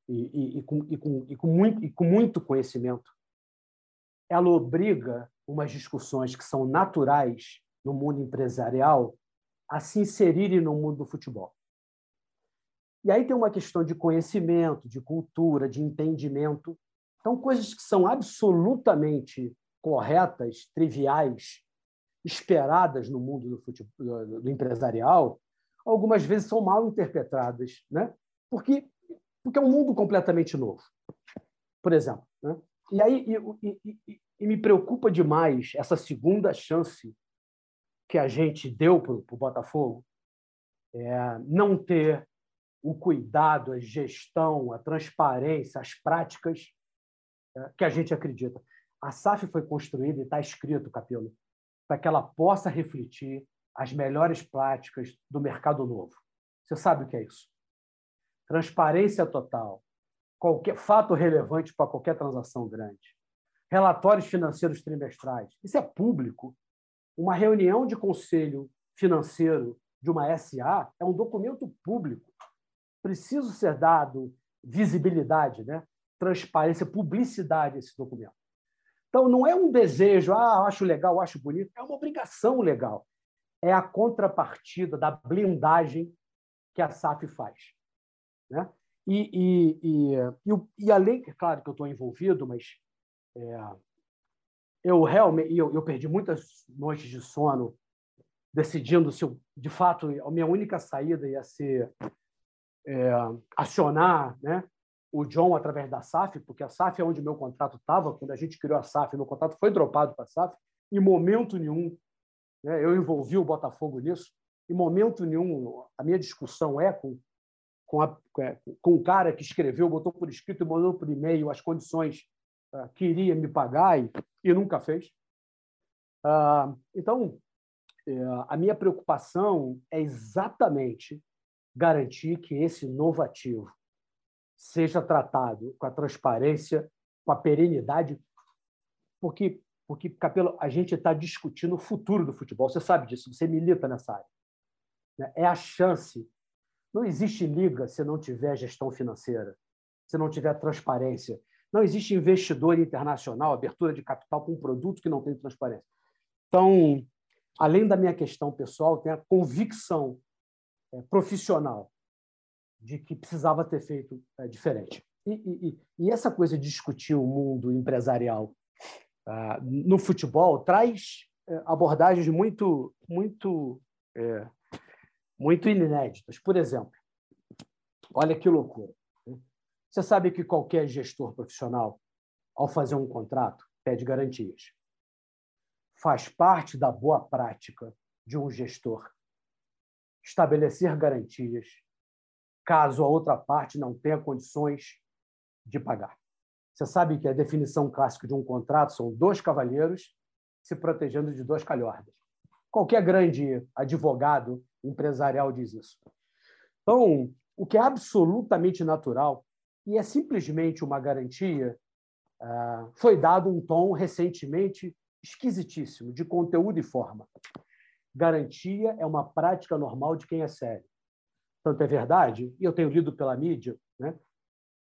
e, e, e, com, com, com muito, e com muito conhecimento, ela obriga umas discussões que são naturais no mundo empresarial a se inserirem no mundo do futebol. E aí tem uma questão de conhecimento, de cultura, de entendimento. Então, coisas que são absolutamente corretas, triviais, esperadas no mundo do, futebol, do empresarial, algumas vezes são mal interpretadas, né? porque porque é um mundo completamente novo, por exemplo. Né? E aí e, e, e, me preocupa demais essa segunda chance que a gente deu para o Botafogo, é, não ter o cuidado, a gestão, a transparência, as práticas é, que a gente acredita. A SAF foi construída e está escrito, Capelo, para que ela possa refletir as melhores práticas do mercado novo. Você sabe o que é isso? transparência total, qualquer fato relevante para qualquer transação grande, relatórios financeiros trimestrais. Isso é público. Uma reunião de conselho financeiro de uma SA é um documento público. Precisa ser dado visibilidade, né? transparência, publicidade a esse documento. Então, não é um desejo, ah, acho legal, acho bonito, é uma obrigação legal. É a contrapartida da blindagem que a SAF faz. Né? E, e, e, e, e além, é claro que eu estou envolvido, mas é, eu realmente eu, eu perdi muitas noites de sono decidindo se eu, de fato a minha única saída ia ser é, acionar né, o John através da SAF, porque a SAF é onde meu contrato estava, quando a gente criou a SAF, meu contrato foi dropado para a SAF, em momento nenhum né, eu envolvi o Botafogo nisso, em momento nenhum a minha discussão é com com, a, é, com o cara que escreveu, botou por escrito e mandou por e-mail as condições uh, que iria me pagar e, e nunca fez. Uh, então, uh, a minha preocupação é exatamente garantir que esse novo ativo seja tratado com a transparência, com a perenidade, porque, porque Capelo, a gente está discutindo o futuro do futebol. Você sabe disso, você milita nessa área. Né? É a chance não existe liga se não tiver gestão financeira, se não tiver transparência. Não existe investidor internacional, abertura de capital com um produto que não tem transparência. Então, além da minha questão pessoal, tem a convicção profissional de que precisava ter feito é, diferente. E, e, e, essa coisa de discutir o mundo empresarial ah, no futebol traz é, abordagens muito, muito é, muito inéditas. Por exemplo, olha que loucura. Né? Você sabe que qualquer gestor profissional ao fazer um contrato, pede garantias. Faz parte da boa prática de um gestor estabelecer garantias caso a outra parte não tenha condições de pagar. Você sabe que a definição clássica de um contrato são dois cavalheiros se protegendo de duas calhordas. Qualquer grande advogado empresarial diz isso. Então, o que é absolutamente natural e é simplesmente uma garantia, ah, foi dado um tom recentemente esquisitíssimo de conteúdo e forma. Garantia é uma prática normal de quem é sério. Tanto é verdade, e eu tenho lido pela mídia, né,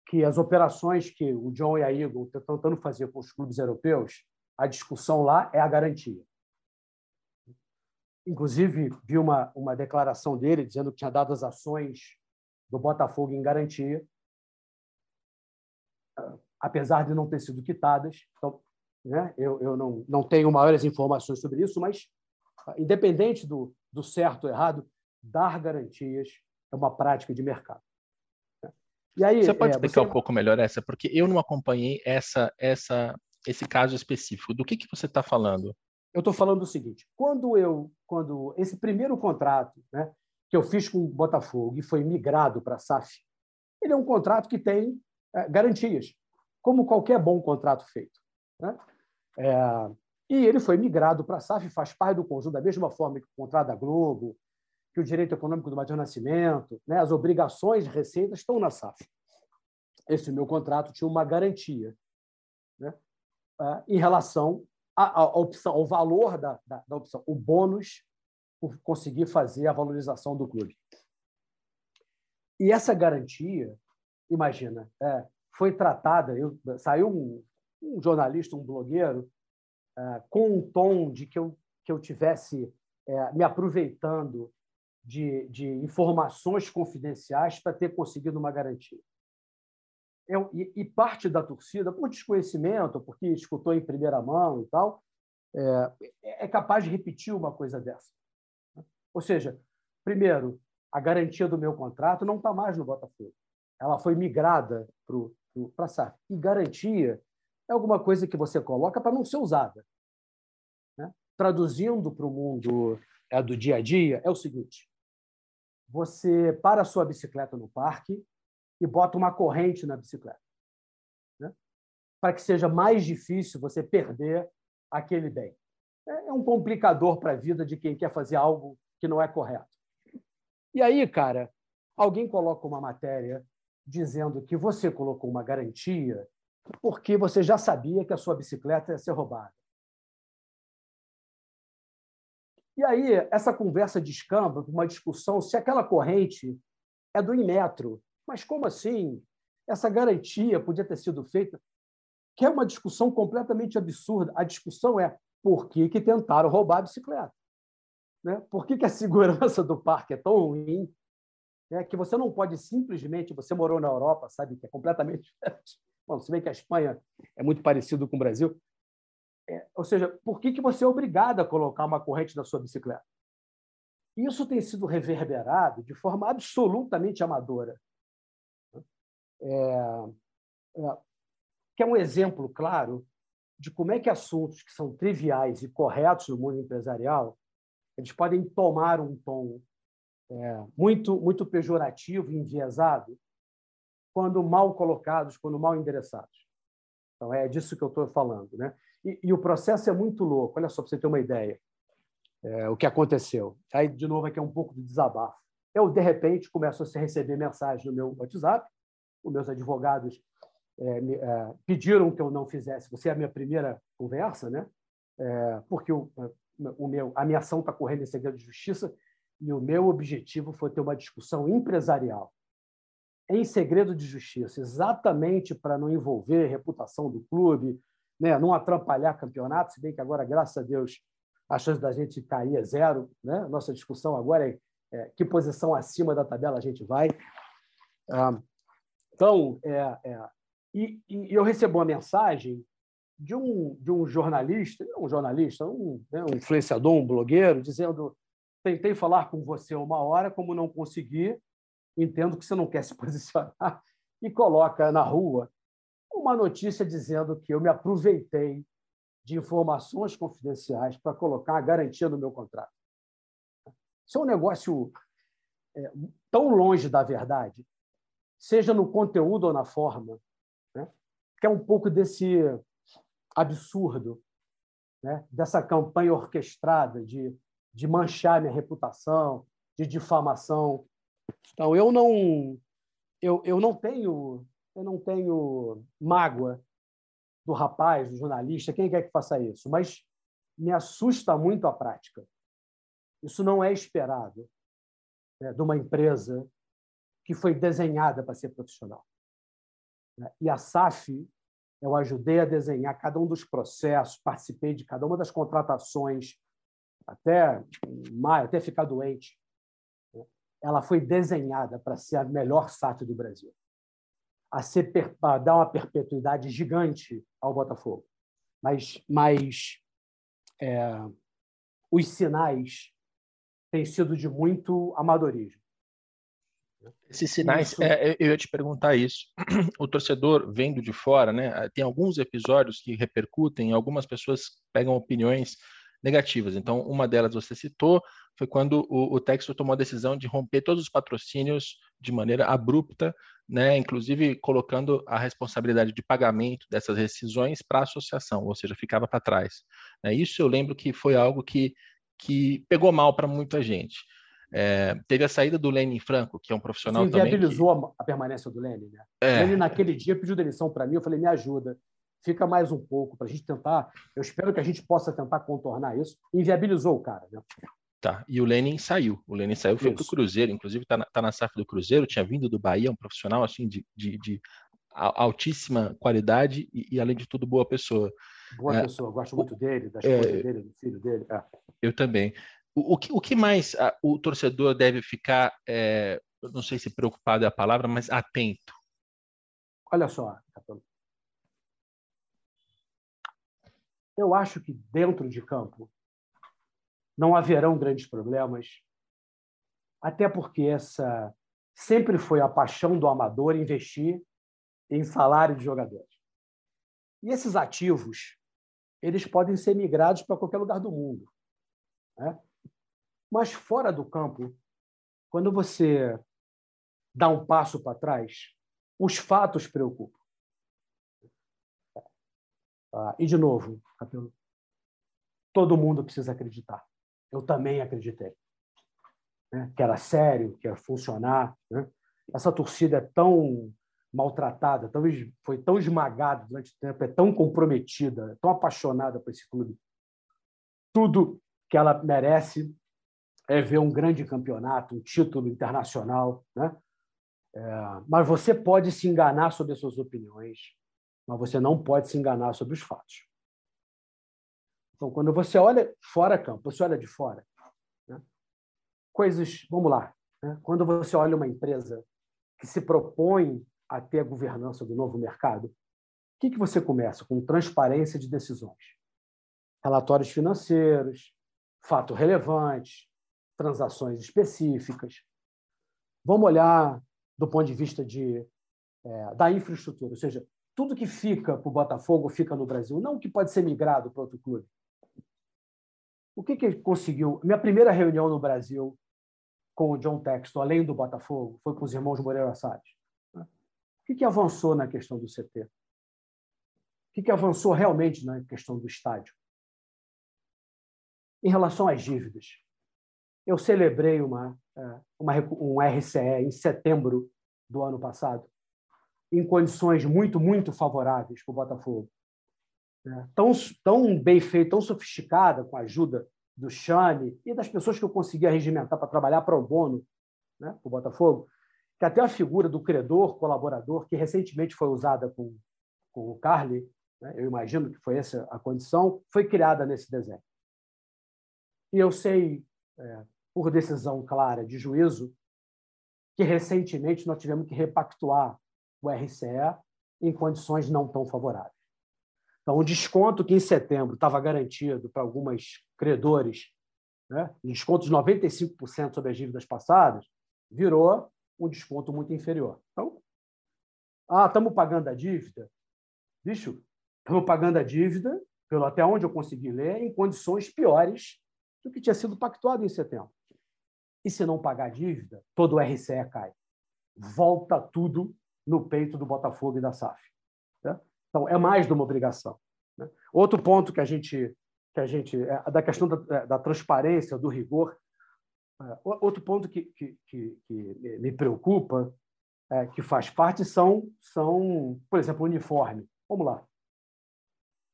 que as operações que o John e a Eagle estão tentando fazer com os clubes europeus, a discussão lá é a garantia. Inclusive, vi uma, uma declaração dele dizendo que tinha dado as ações do Botafogo em garantia, apesar de não ter sido quitadas. Então, né, eu, eu não, não tenho maiores informações sobre isso, mas, independente do, do certo ou errado, dar garantias é uma prática de mercado. E aí, você pode é, explicar você... um pouco melhor essa? Porque eu não acompanhei essa, essa, esse caso específico. Do que, que você está falando? Eu estou falando o seguinte: quando eu, quando esse primeiro contrato, né, que eu fiz com o Botafogo e foi migrado para a SAF, ele é um contrato que tem é, garantias, como qualquer bom contrato feito. Né? É, e ele foi migrado para a SAF, faz parte do conjunto, da mesma forma que o contrato da Globo, que o direito econômico do Matias Nascimento, né, as obrigações receitas estão na SAF. Esse meu contrato tinha uma garantia né, ah, em relação à, à, opção, ao valor da, da, da opção, o bônus por conseguir fazer a valorização do clube. E essa garantia, imagina, é, foi tratada. Eu, saiu um, um jornalista, um blogueiro, é, com um tom de que eu, que eu tivesse é, me aproveitando de, de informações confidenciais para ter conseguido uma garantia. Eu, e, e, parte da torcida, por desconhecimento, porque escutou em primeira mão e tal, é, é capaz de repetir uma coisa dessa. Ou seja, primeiro, a garantia do meu contrato não está mais no Botafogo. Ela foi migrada para a SAF. E garantia é alguma coisa que você coloca para não ser usada. Né? Traduzindo para o mundo é, do dia a dia, é o seguinte: você para a sua bicicleta no parque e bota uma corrente na bicicleta, né? para que seja mais difícil você perder aquele bem. É, é um complicador para a vida de quem quer fazer algo que não é correto. E aí, cara, alguém coloca uma matéria dizendo que você colocou uma garantia porque você já sabia que a sua bicicleta ia ser roubada. E aí, essa conversa descamba para uma discussão se aquela corrente é do Inmetro. Mas como assim? Essa garantia podia ter sido feita? Que é uma discussão completamente absurda. A discussão é por que, que tentaram roubar a bicicleta? Né? Por que, que a segurança do parque é tão ruim né? que você não pode simplesmente... Você morou na Europa, sabe que é completamente diferente. Bom, se bem que a Espanha é muito parecido com o Brasil, é, ou seja, por que, que você é obrigado a colocar uma corrente na sua bicicleta? Isso tem sido reverberado de forma absolutamente amadora. É, é, que é um exemplo claro de como é que assuntos que são triviais e corretos no mundo empresarial eles podem tomar um tom é, muito muito pejorativo e enviesado quando mal colocados, quando mal endereçados. Então é disso que eu estou falando, né? E, e, o processo é muito louco. Olha só, para você ter uma ideia, é, o que aconteceu. Aí, de novo, aqui é um pouco de desabafo. Eu, de repente, começo a receber mensagens no meu WhatsApp. Os meus advogados é, me, é, pediram que eu não fizesse. Você é a minha primeira conversa, né? É, porque o, o meu, a minha ação está correndo em segredo de justiça e o meu objetivo foi ter uma discussão empresarial em segredo de justiça, exatamente para não envolver a reputação do clube, né, não atrapalhar campeonato, se bem que agora, graças a Deus, a chance da gente cair é zero. Né? Nossa discussão agora é, é que posição acima da tabela a gente vai. Ah, então, é, é, e, e, eu recebo uma mensagem de um, de um jornalista, um jornalista, um, né, um influenciador, um blogueiro, dizendo: tentei falar com você uma hora, como não consegui, entendo que você não quer se posicionar, e coloca na rua uma notícia dizendo que eu me aproveitei de informações confidenciais para colocar a garantia no meu contrato. Isso é um negócio é, tão longe da verdade, seja no conteúdo ou na forma, né? que é um pouco desse absurdo, né? dessa campanha orquestrada de, de manchar minha reputação, de difamação. Então, eu não, eu, eu não tenho eu não tenho mágoa do rapaz, do jornalista, quem quer que faça isso, mas me assusta muito a prática. Isso não é esperado né, de uma empresa que foi desenhada para ser profissional. Né. E a SAF, eu ajudei a desenhar cada um dos processos, participei de cada uma das contratações, até maio, até ficar doente. Ela foi desenhada para ser a melhor SAF do Brasil a, ser, a dar uma perpetuidade gigante ao Botafogo. Mas, mas é, os sinais têm sido de muito amadorismo. Esses sinais, isso... é, eu ia te perguntar isso. O torcedor vendo de fora, né? Tem alguns episódios que repercutem, algumas pessoas pegam opiniões negativas. Então, uma delas você citou, foi quando o, o Texto tomou a decisão de romper todos os patrocínios de maneira abrupta, né, inclusive colocando a responsabilidade de pagamento dessas rescisões para a associação, ou seja, ficava para trás. É, isso eu lembro que foi algo que, que pegou mal para muita gente. É, teve a saída do Lenin Franco, que é um profissional Sim, também. viabilizou que... a permanência do Lenin. Né? É. Lenin, naquele dia, pediu demissão para mim. Eu falei: me ajuda, fica mais um pouco para a gente tentar. Eu espero que a gente possa tentar contornar isso. Inviabilizou o cara. Né? Tá, e o Lenin saiu. O Lenin saiu, foi para o Cruzeiro, inclusive está na, tá na SAF do Cruzeiro, tinha vindo do Bahia, um profissional assim de, de, de altíssima qualidade e, e, além de tudo, boa pessoa. Boa é, pessoa, gosto muito dele, da esposa é, dele, do filho dele. É. Eu também. O, o, que, o que mais a, o torcedor deve ficar, é, não sei se preocupado é a palavra, mas atento? Olha só, eu acho que dentro de campo não haverão grandes problemas, até porque essa sempre foi a paixão do amador investir em salário de jogadores. E esses ativos, eles podem ser migrados para qualquer lugar do mundo. Né? Mas fora do campo, quando você dá um passo para trás, os fatos preocupam. Ah, e, de novo, todo mundo precisa acreditar eu também acreditei. Né? Que era sério, que ia funcionar. Né? Essa torcida é tão maltratada, talvez foi tão esmagada durante o tempo, é tão comprometida, é tão apaixonada por esse clube. Tudo que ela merece é ver um grande campeonato, um título internacional. Né? É, mas você pode se enganar sobre as suas opiniões, mas você não pode se enganar sobre os fatos. Então, quando você olha fora campo, você olha de fora, né? coisas. Vamos lá. Né? Quando você olha uma empresa que se propõe a ter a governança do novo mercado, o que, que você começa? Com transparência de decisões. Relatórios financeiros, fatos relevantes, transações específicas. Vamos olhar do ponto de vista de, é, da infraestrutura, ou seja, tudo que fica para o Botafogo fica no Brasil, não o que pode ser migrado para outro clube. O que, que ele conseguiu? Minha primeira reunião no Brasil com o John Texton, além do Botafogo, foi com os irmãos Moreira Salles. O que, que avançou na questão do CT? O que, que avançou realmente na questão do estádio? Em relação às dívidas, eu celebrei uma, é, uma, um RCE em setembro do ano passado, em condições muito, muito favoráveis para o Botafogo tão, tão bem feita, tão sofisticada, com a ajuda do Chane e das pessoas que eu conseguia regimentar para trabalhar para o bono, né, para o Botafogo, que até a figura do credor, colaborador, que recentemente foi usada com, com o Carly, né, eu imagino que foi essa a condição, foi criada nesse desenho. E eu sei, é, por decisão clara de juízo, que recentemente nós tivemos que repactuar o RCE em condições não tão favoráveis. Então, o desconto que em setembro estava garantido para algumas credores, né, desconto de 95% sobre as dívidas passadas, virou um desconto muito inferior. Então, ah, estamos pagando a dívida? bicho, estamos pagando a dívida, pelo até onde eu consegui ler, em condições piores do que tinha sido pactuado em setembro. E se não pagar a dívida, todo o RCE cai. Volta tudo no peito do Botafogo e da SAF. Então, é mais de uma obrigação. Né? Outro ponto que a gente, que a gente é da questão da, é, da transparência, do rigor, é, outro ponto que, que, que, que me preocupa, é, que faz parte, são, são, por exemplo, uniforme. Vamos lá.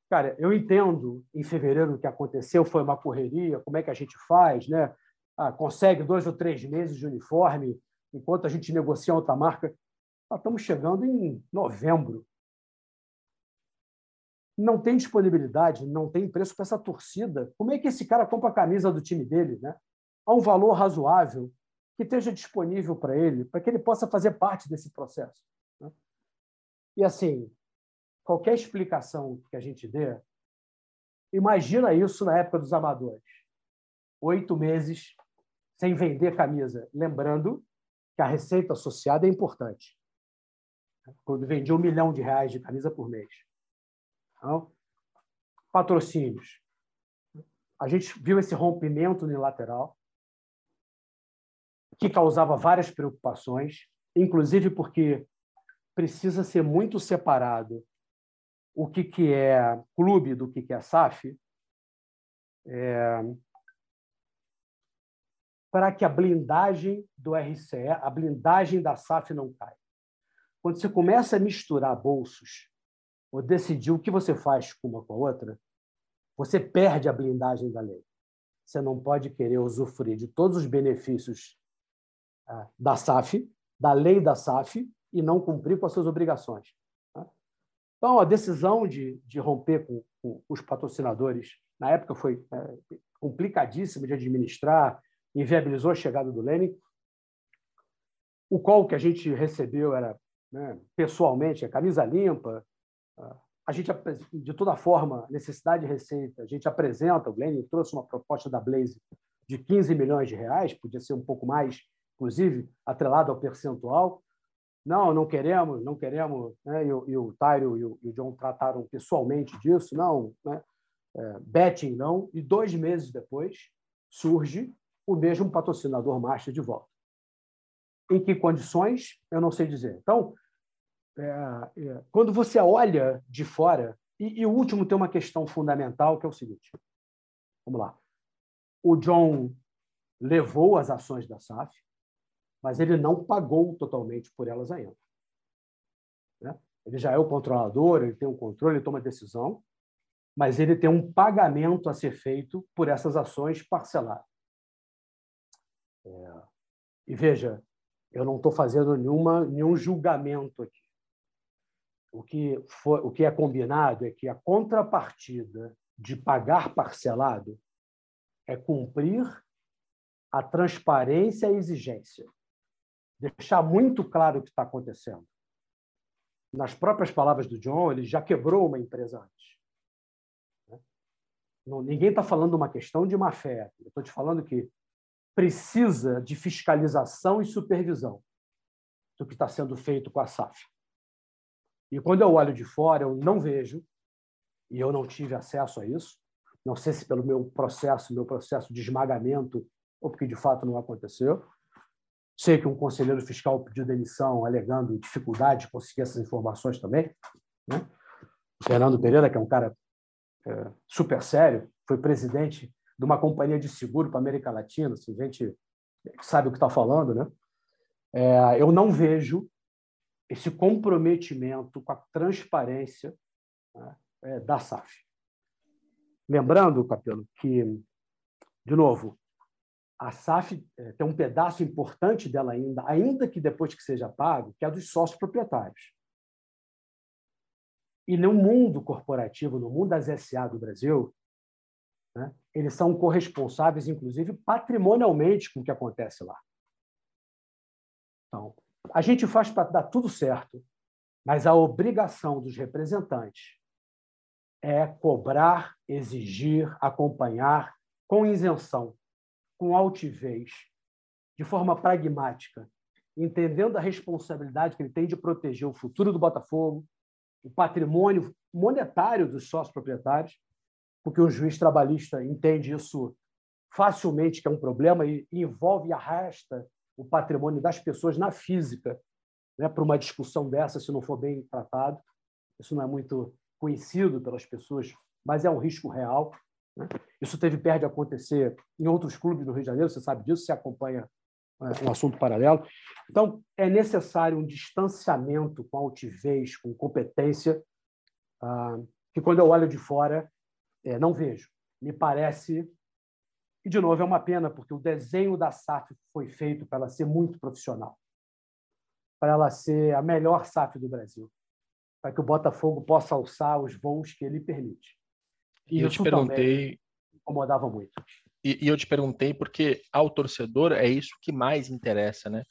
Cara, eu entendo em fevereiro o que aconteceu, foi uma correria, como é que a gente faz, né? Ah, consegue dois ou três meses de uniforme enquanto a gente negocia outra marca. Ah, estamos chegando em novembro. Não tem disponibilidade, não tem preço para essa torcida. Como é que esse cara compra a camisa do time dele, né? A um valor razoável que esteja disponível para ele, para que ele possa fazer parte desse processo. Né? E assim, qualquer explicação que a gente dê, imagina isso na época dos amadores. Oito meses sem vender camisa. Lembrando que a receita associada é importante. Quando vendia um milhão de reais de camisa por mês. Então, patrocínios. A gente viu esse rompimento unilateral, que causava várias preocupações, inclusive porque precisa ser muito separado o que, que é clube do que, que é SAF, é, para que a blindagem do RCE, a blindagem da SAF não caia. Quando você começa a misturar bolsos, ou decidir o que você faz com uma com a outra, você perde a blindagem da lei. Você não pode querer usufruir de todos os benefícios ah, da SAF, da lei da SAF, e não cumprir com as suas obrigações. Então, a decisão de, de romper com, com, os patrocinadores, na época, foi é, complicadíssima de administrar, inviabilizou a chegada do Lenin. O call que a gente recebeu era, né, pessoalmente, a camisa limpa. A gente, de toda forma, necessidade de receita, a gente apresenta, o Lenin trouxe uma proposta da Blaze de 15 milhões de reais, podia ser um pouco mais, inclusive, atrelado ao percentual. Não, não queremos, não queremos. Né? E, o, e o Tyro e o, e o, John trataram pessoalmente disso. Não, né? é, betting não. E dois meses depois surge o mesmo patrocinador master de volta. Em que condições? Eu não sei dizer. Então, é, é, quando você olha de fora, e, e o último tem uma questão fundamental que é o seguinte: vamos lá. O John levou as ações da SAF, mas ele não pagou totalmente por elas ainda. Né? Ele já é o controlador, ele tem um controle, ele toma decisão, mas ele tem um pagamento a ser feito por essas ações parceladas. É... E veja, eu não estou fazendo nenhuma, nenhum julgamento aqui. O que, foi, o que é combinado é que a contrapartida de pagar parcelado é cumprir a transparência e a exigência deixar muito claro o que está acontecendo. Nas próprias palavras do John, ele já quebrou uma empresa antes. Né? ninguém está falando uma questão de má fé. Eu estou te falando que precisa de fiscalização e supervisão do que está sendo feito com a SAF. E quando eu olho de fora, eu não vejo, e eu não tive acesso a isso, não sei se pelo meu processo, meu processo de esmagamento, ou porque de fato não aconteceu, Sei que um conselheiro fiscal pediu demissão alegando dificuldade de conseguir essas informações também. Né? O Fernando Pereira, que é um cara é, super sério, foi presidente de uma companhia de seguro para a América Latina, assim, gente que sabe o que está falando. Né? É, eu não vejo esse comprometimento com a transparência né, é, da SAF. Lembrando, Capelo, que, de novo, a SAF eh, tem um pedaço importante dela ainda, ainda que depois que seja pago, que é dos sócios proprietários. E no mundo corporativo, no mundo das SA do Brasil, né, eles são corresponsáveis, inclusive, patrimonialmente com o que acontece lá. Então, a gente faz para dar tudo certo, mas a obrigação dos representantes é cobrar, exigir, acompanhar com isenção com altivez, de forma pragmática, entendendo a responsabilidade que ele tem de proteger o futuro do Botafogo, o patrimônio monetário dos sócios proprietários, porque o juiz trabalhista entende isso facilmente que é um problema e envolve e arrasta o patrimônio das pessoas na física né, para uma discussão dessa, se não for bem tratado. Isso não é muito conhecido pelas pessoas, mas é um risco real. Né? Isso teve perto de acontecer em outros clubes do Rio de Janeiro, você sabe disso, você acompanha é, um assunto paralelo. Então, é necessário um distanciamento com altivez, com competência, ah, que quando eu olho de fora, é, não vejo. Me parece. E, de novo, é uma pena, porque o desenho da SAF foi feito para ela ser muito profissional, para ela ser a melhor SAF do Brasil, para que o Botafogo possa alçar os voos que ele permite. E eu te perguntei. Incomodava muito. E, e, eu te perguntei porque ao torcedor é isso que mais interessa, né?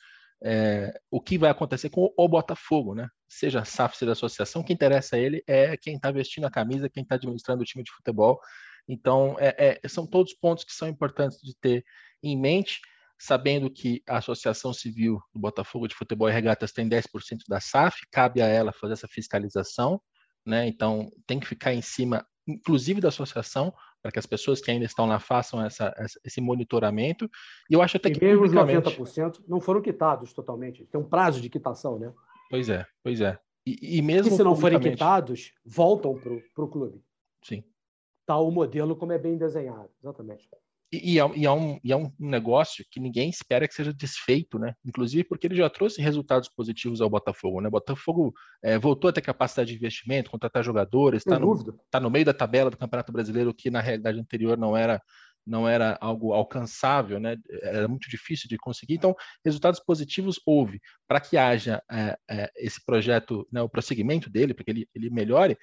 É, o que vai acontecer com o Botafogo, né? Seja SAF, seja associação, o que interessa a ele é quem está vestindo a camisa, quem está administrando o time de futebol. Então, é, é, são todos pontos que são importantes de ter em mente, sabendo que a Associação Civil do Botafogo de Futebol e Regatas tem 10% da SAF, cabe a ela fazer essa fiscalização, né? Então, tem que ficar em cima inclusive da associação, para que as pessoas que ainda estão lá façam essa, esse monitoramento. E eu acho até e que mesmo os 90% não foram quitados totalmente. Tem um prazo de quitação, né? Pois é, pois é. E, e mesmo e se não forem quitados, voltam para o clube. Sim. Tal o modelo como é bem desenhado, exatamente. E, e, é, e, é um, e é um negócio que ninguém espera que seja desfeito, né? Inclusive porque ele já trouxe resultados positivos ao Botafogo, né? O Botafogo é, voltou a ter capacidade de investimento, contratar jogadores, está no, tá no meio da tabela do Campeonato Brasileiro, que na realidade anterior não era não era algo alcançável, né? Era muito difícil de conseguir. Então, resultados positivos houve. Para que haja é, é, esse projeto, né, o prosseguimento dele, para que ele, ele melhore,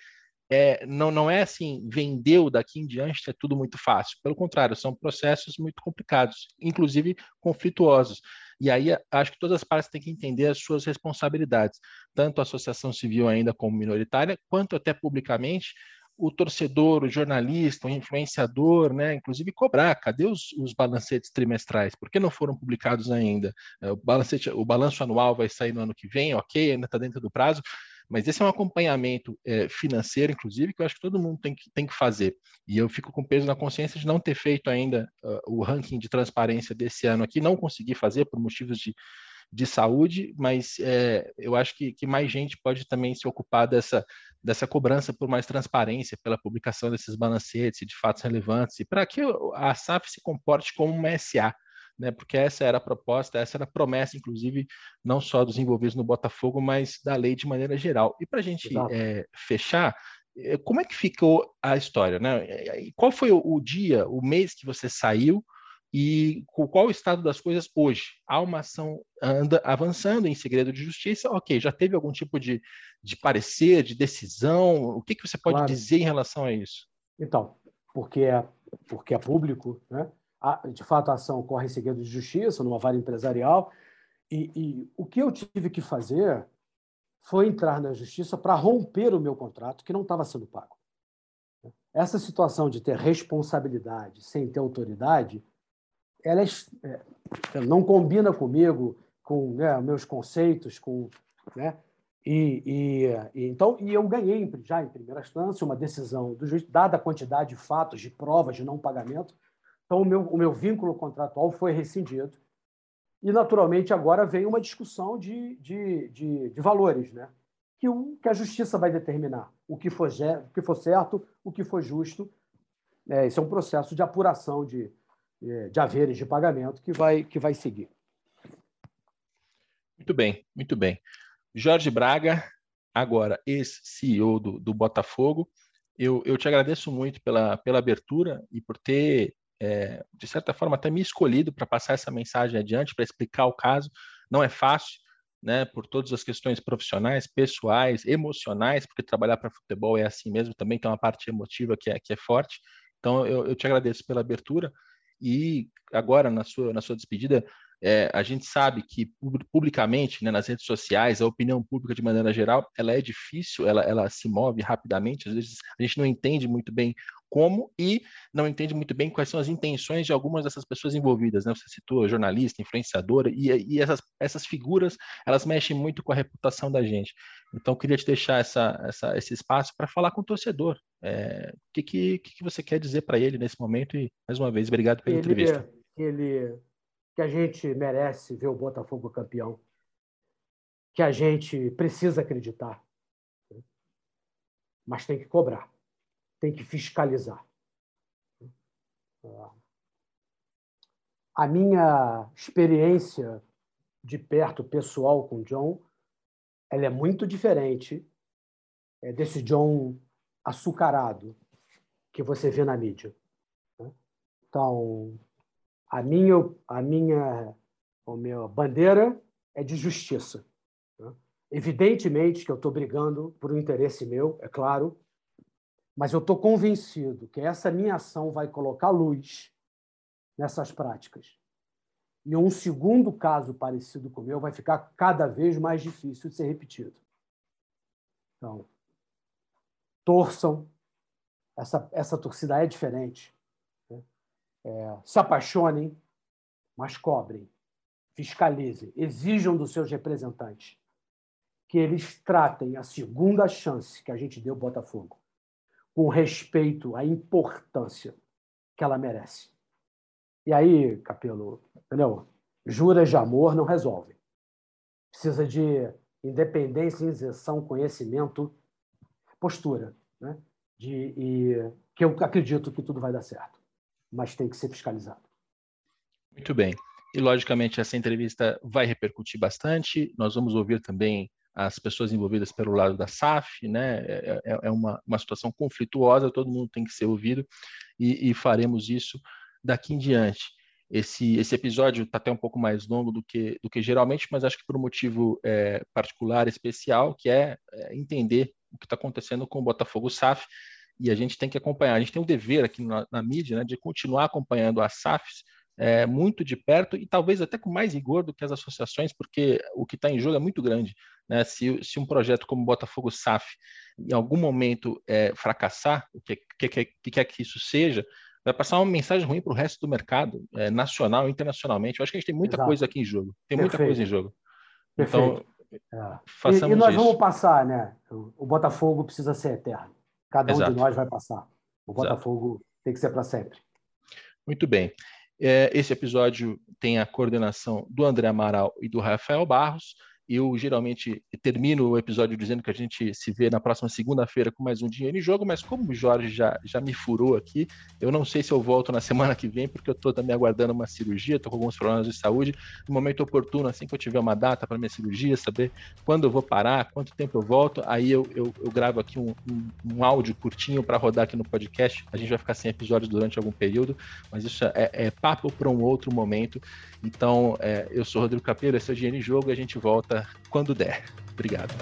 é, não, não é assim, vendeu daqui em diante é tudo muito fácil. Pelo contrário, são processos muito complicados, inclusive conflituosos. E aí acho que todas as partes têm que entender as suas responsabilidades, tanto a associação civil ainda como minoritária, quanto até publicamente o torcedor, o jornalista, o influenciador, né, inclusive cobrar, cadê os, os balancetes trimestrais? Por que não foram publicados ainda? É, o, balancete, o balanço anual vai sair no ano que vem, ok, ainda está dentro do prazo, mas esse é um acompanhamento é, financeiro, inclusive, que eu acho que todo mundo tem que, tem que fazer. E eu fico com peso na consciência de não ter feito ainda uh, o ranking de transparência desse ano aqui, não consegui fazer por motivos de, de saúde, mas é, eu acho que, que, mais gente pode também se ocupar dessa, dessa cobrança por mais transparência, pela publicação desses balancetes de fatos relevantes, e para que a SAF se comporte como uma SA, né, porque essa era a proposta, essa era a promessa, inclusive, não só dos envolvidos no Botafogo, mas da lei de maneira geral. E para a gente é, fechar, é, como é que ficou a história? Né? Qual foi o dia, o mês que você saiu e qual o estado das coisas hoje? Há uma ação anda avançando em segredo de justiça? Ok, já teve algum tipo de, de parecer, de decisão? O que, que você pode claro. dizer em relação a isso? Então, porque é, porque é público, né? De fato, a ação ocorre em segredo de justiça, numa vara empresarial, e, e o que eu tive que fazer foi entrar na justiça para romper o meu contrato, que não estava sendo pago. Essa situação de ter responsabilidade sem ter autoridade, ela, é, é ela não combina comigo, com né, meus conceitos, com, né, e, e, então e eu ganhei já em primeira instância uma decisão do juiz, dada a quantidade de fatos, de provas de não pagamento, então, o meu, o meu vínculo contratual foi rescindido. E, naturalmente, agora vem uma discussão de, de, de, de valores, né? que, o, que a justiça vai determinar o que for, o que for certo, o que for justo. É, esse é um processo de apuração de, de haveres de pagamento que vai, que vai seguir. Muito bem, muito bem. Jorge Braga, agora ex-CEO do, do Botafogo, eu, eu te agradeço muito pela, pela abertura e por ter é, de certa forma, até me escolhido para passar essa mensagem adiante, para explicar o caso. Não é fácil, né, por todas as questões profissionais, pessoais, emocionais, porque trabalhar para futebol é assim mesmo, também tem uma parte emotiva que é, que é forte. Então, eu, eu te agradeço pela abertura e agora, na sua, na sua despedida, É, a gente sabe que publicamente, né, nas redes sociais, a opinião pública de maneira geral, ela é difícil, ela, ela se move rapidamente, às vezes a gente não entende muito bem como e não entende muito bem quais são as intenções de algumas dessas pessoas envolvidas. Né? Você citou jornalista, influenciadora, e, e essas, essas figuras elas mexem muito com a reputação da gente. Então, queria te deixar essa, essa, esse espaço para falar com o torcedor. É, o que, que, que você quer dizer para ele nesse momento? E, mais uma vez, obrigado pela ele, entrevista. Ele, que a gente merece ver o Botafogo campeão, que a gente precisa acreditar, mas tem que cobrar tem que fiscalizar. A minha experiência de perto pessoal com o John, ela é muito diferente é, desse John açucarado que você vê na mídia. Então, a minha, a minha, a minha bandeira é de justiça. Né? Evidentemente que eu estou brigando por um interesse meu, é claro, mas eu estou convencido que essa minha ação vai colocar luz nessas práticas. E um segundo caso parecido com o meu vai ficar cada vez mais difícil de ser repetido. Então, torçam. Essa, essa torcida é diferente. É, se apaixonem, mas cobrem, fiscalizem, exijam dos seus representantes que eles tratem a segunda chance que a gente deu ao Botafogo com respeito à importância que ela merece. E aí, Capelo, entendeu? Juras de amor não resolvem. Precisa de independência, isenção, conhecimento, postura, né? De, e, que eu acredito que tudo vai dar certo, mas tem que ser fiscalizado. Muito bem. E, logicamente, essa entrevista vai repercutir bastante. Nós vamos ouvir também as pessoas envolvidas pelo lado da SAF, né? É, é, é uma, uma situação conflituosa, todo mundo tem que ser ouvido e, e faremos isso daqui em diante. Esse, esse episódio está até um pouco mais longo do que, do que geralmente, mas acho que por um motivo é, particular, especial, que é, é entender o que está acontecendo com o Botafogo SAF, e a gente tem que acompanhar. A gente tem um dever aqui na, na mídia né, de continuar acompanhando as SAFs é, muito de perto e talvez até com mais rigor do que as associações, porque o que está em jogo é muito grande. Né? Se, se, um projeto como Botafogo SAF em algum momento é, fracassar, o que, que, que quer que isso seja, vai passar uma mensagem ruim para o resto do mercado, é, nacional e internacionalmente. Eu acho que a gente tem muita Exato. coisa aqui em jogo. Tem Perfeito. muita coisa em jogo. Perfeito. Então, é. façamos e, e nós isso. vamos passar, né? O Botafogo precisa ser eterno. Cada Exato. um de nós vai passar. O Botafogo Exato. tem que ser para sempre. Muito bem. É, esse episódio tem a coordenação do André Amaral e do Rafael Barros. Eu geralmente termino o episódio dizendo que a gente se vê na próxima segunda-feira com mais um Dinheiro em Jogo, mas como o Jorge já, já me furou aqui, eu não sei se eu volto na semana que vem, porque eu estou também aguardando uma cirurgia, estou com alguns problemas de saúde. No momento oportuno, assim que eu tiver uma data para minha cirurgia, saber quando eu vou parar, quanto tempo eu volto, aí eu, eu, eu gravo aqui um, um, um áudio curtinho para rodar aqui no podcast. A gente vai ficar sem episódios durante algum período, mas isso é, é papo para um outro momento. Então, é, eu sou Rodrigo Capello, esse é o Dinheiro em Jogo e a gente volta quando der. Obrigado.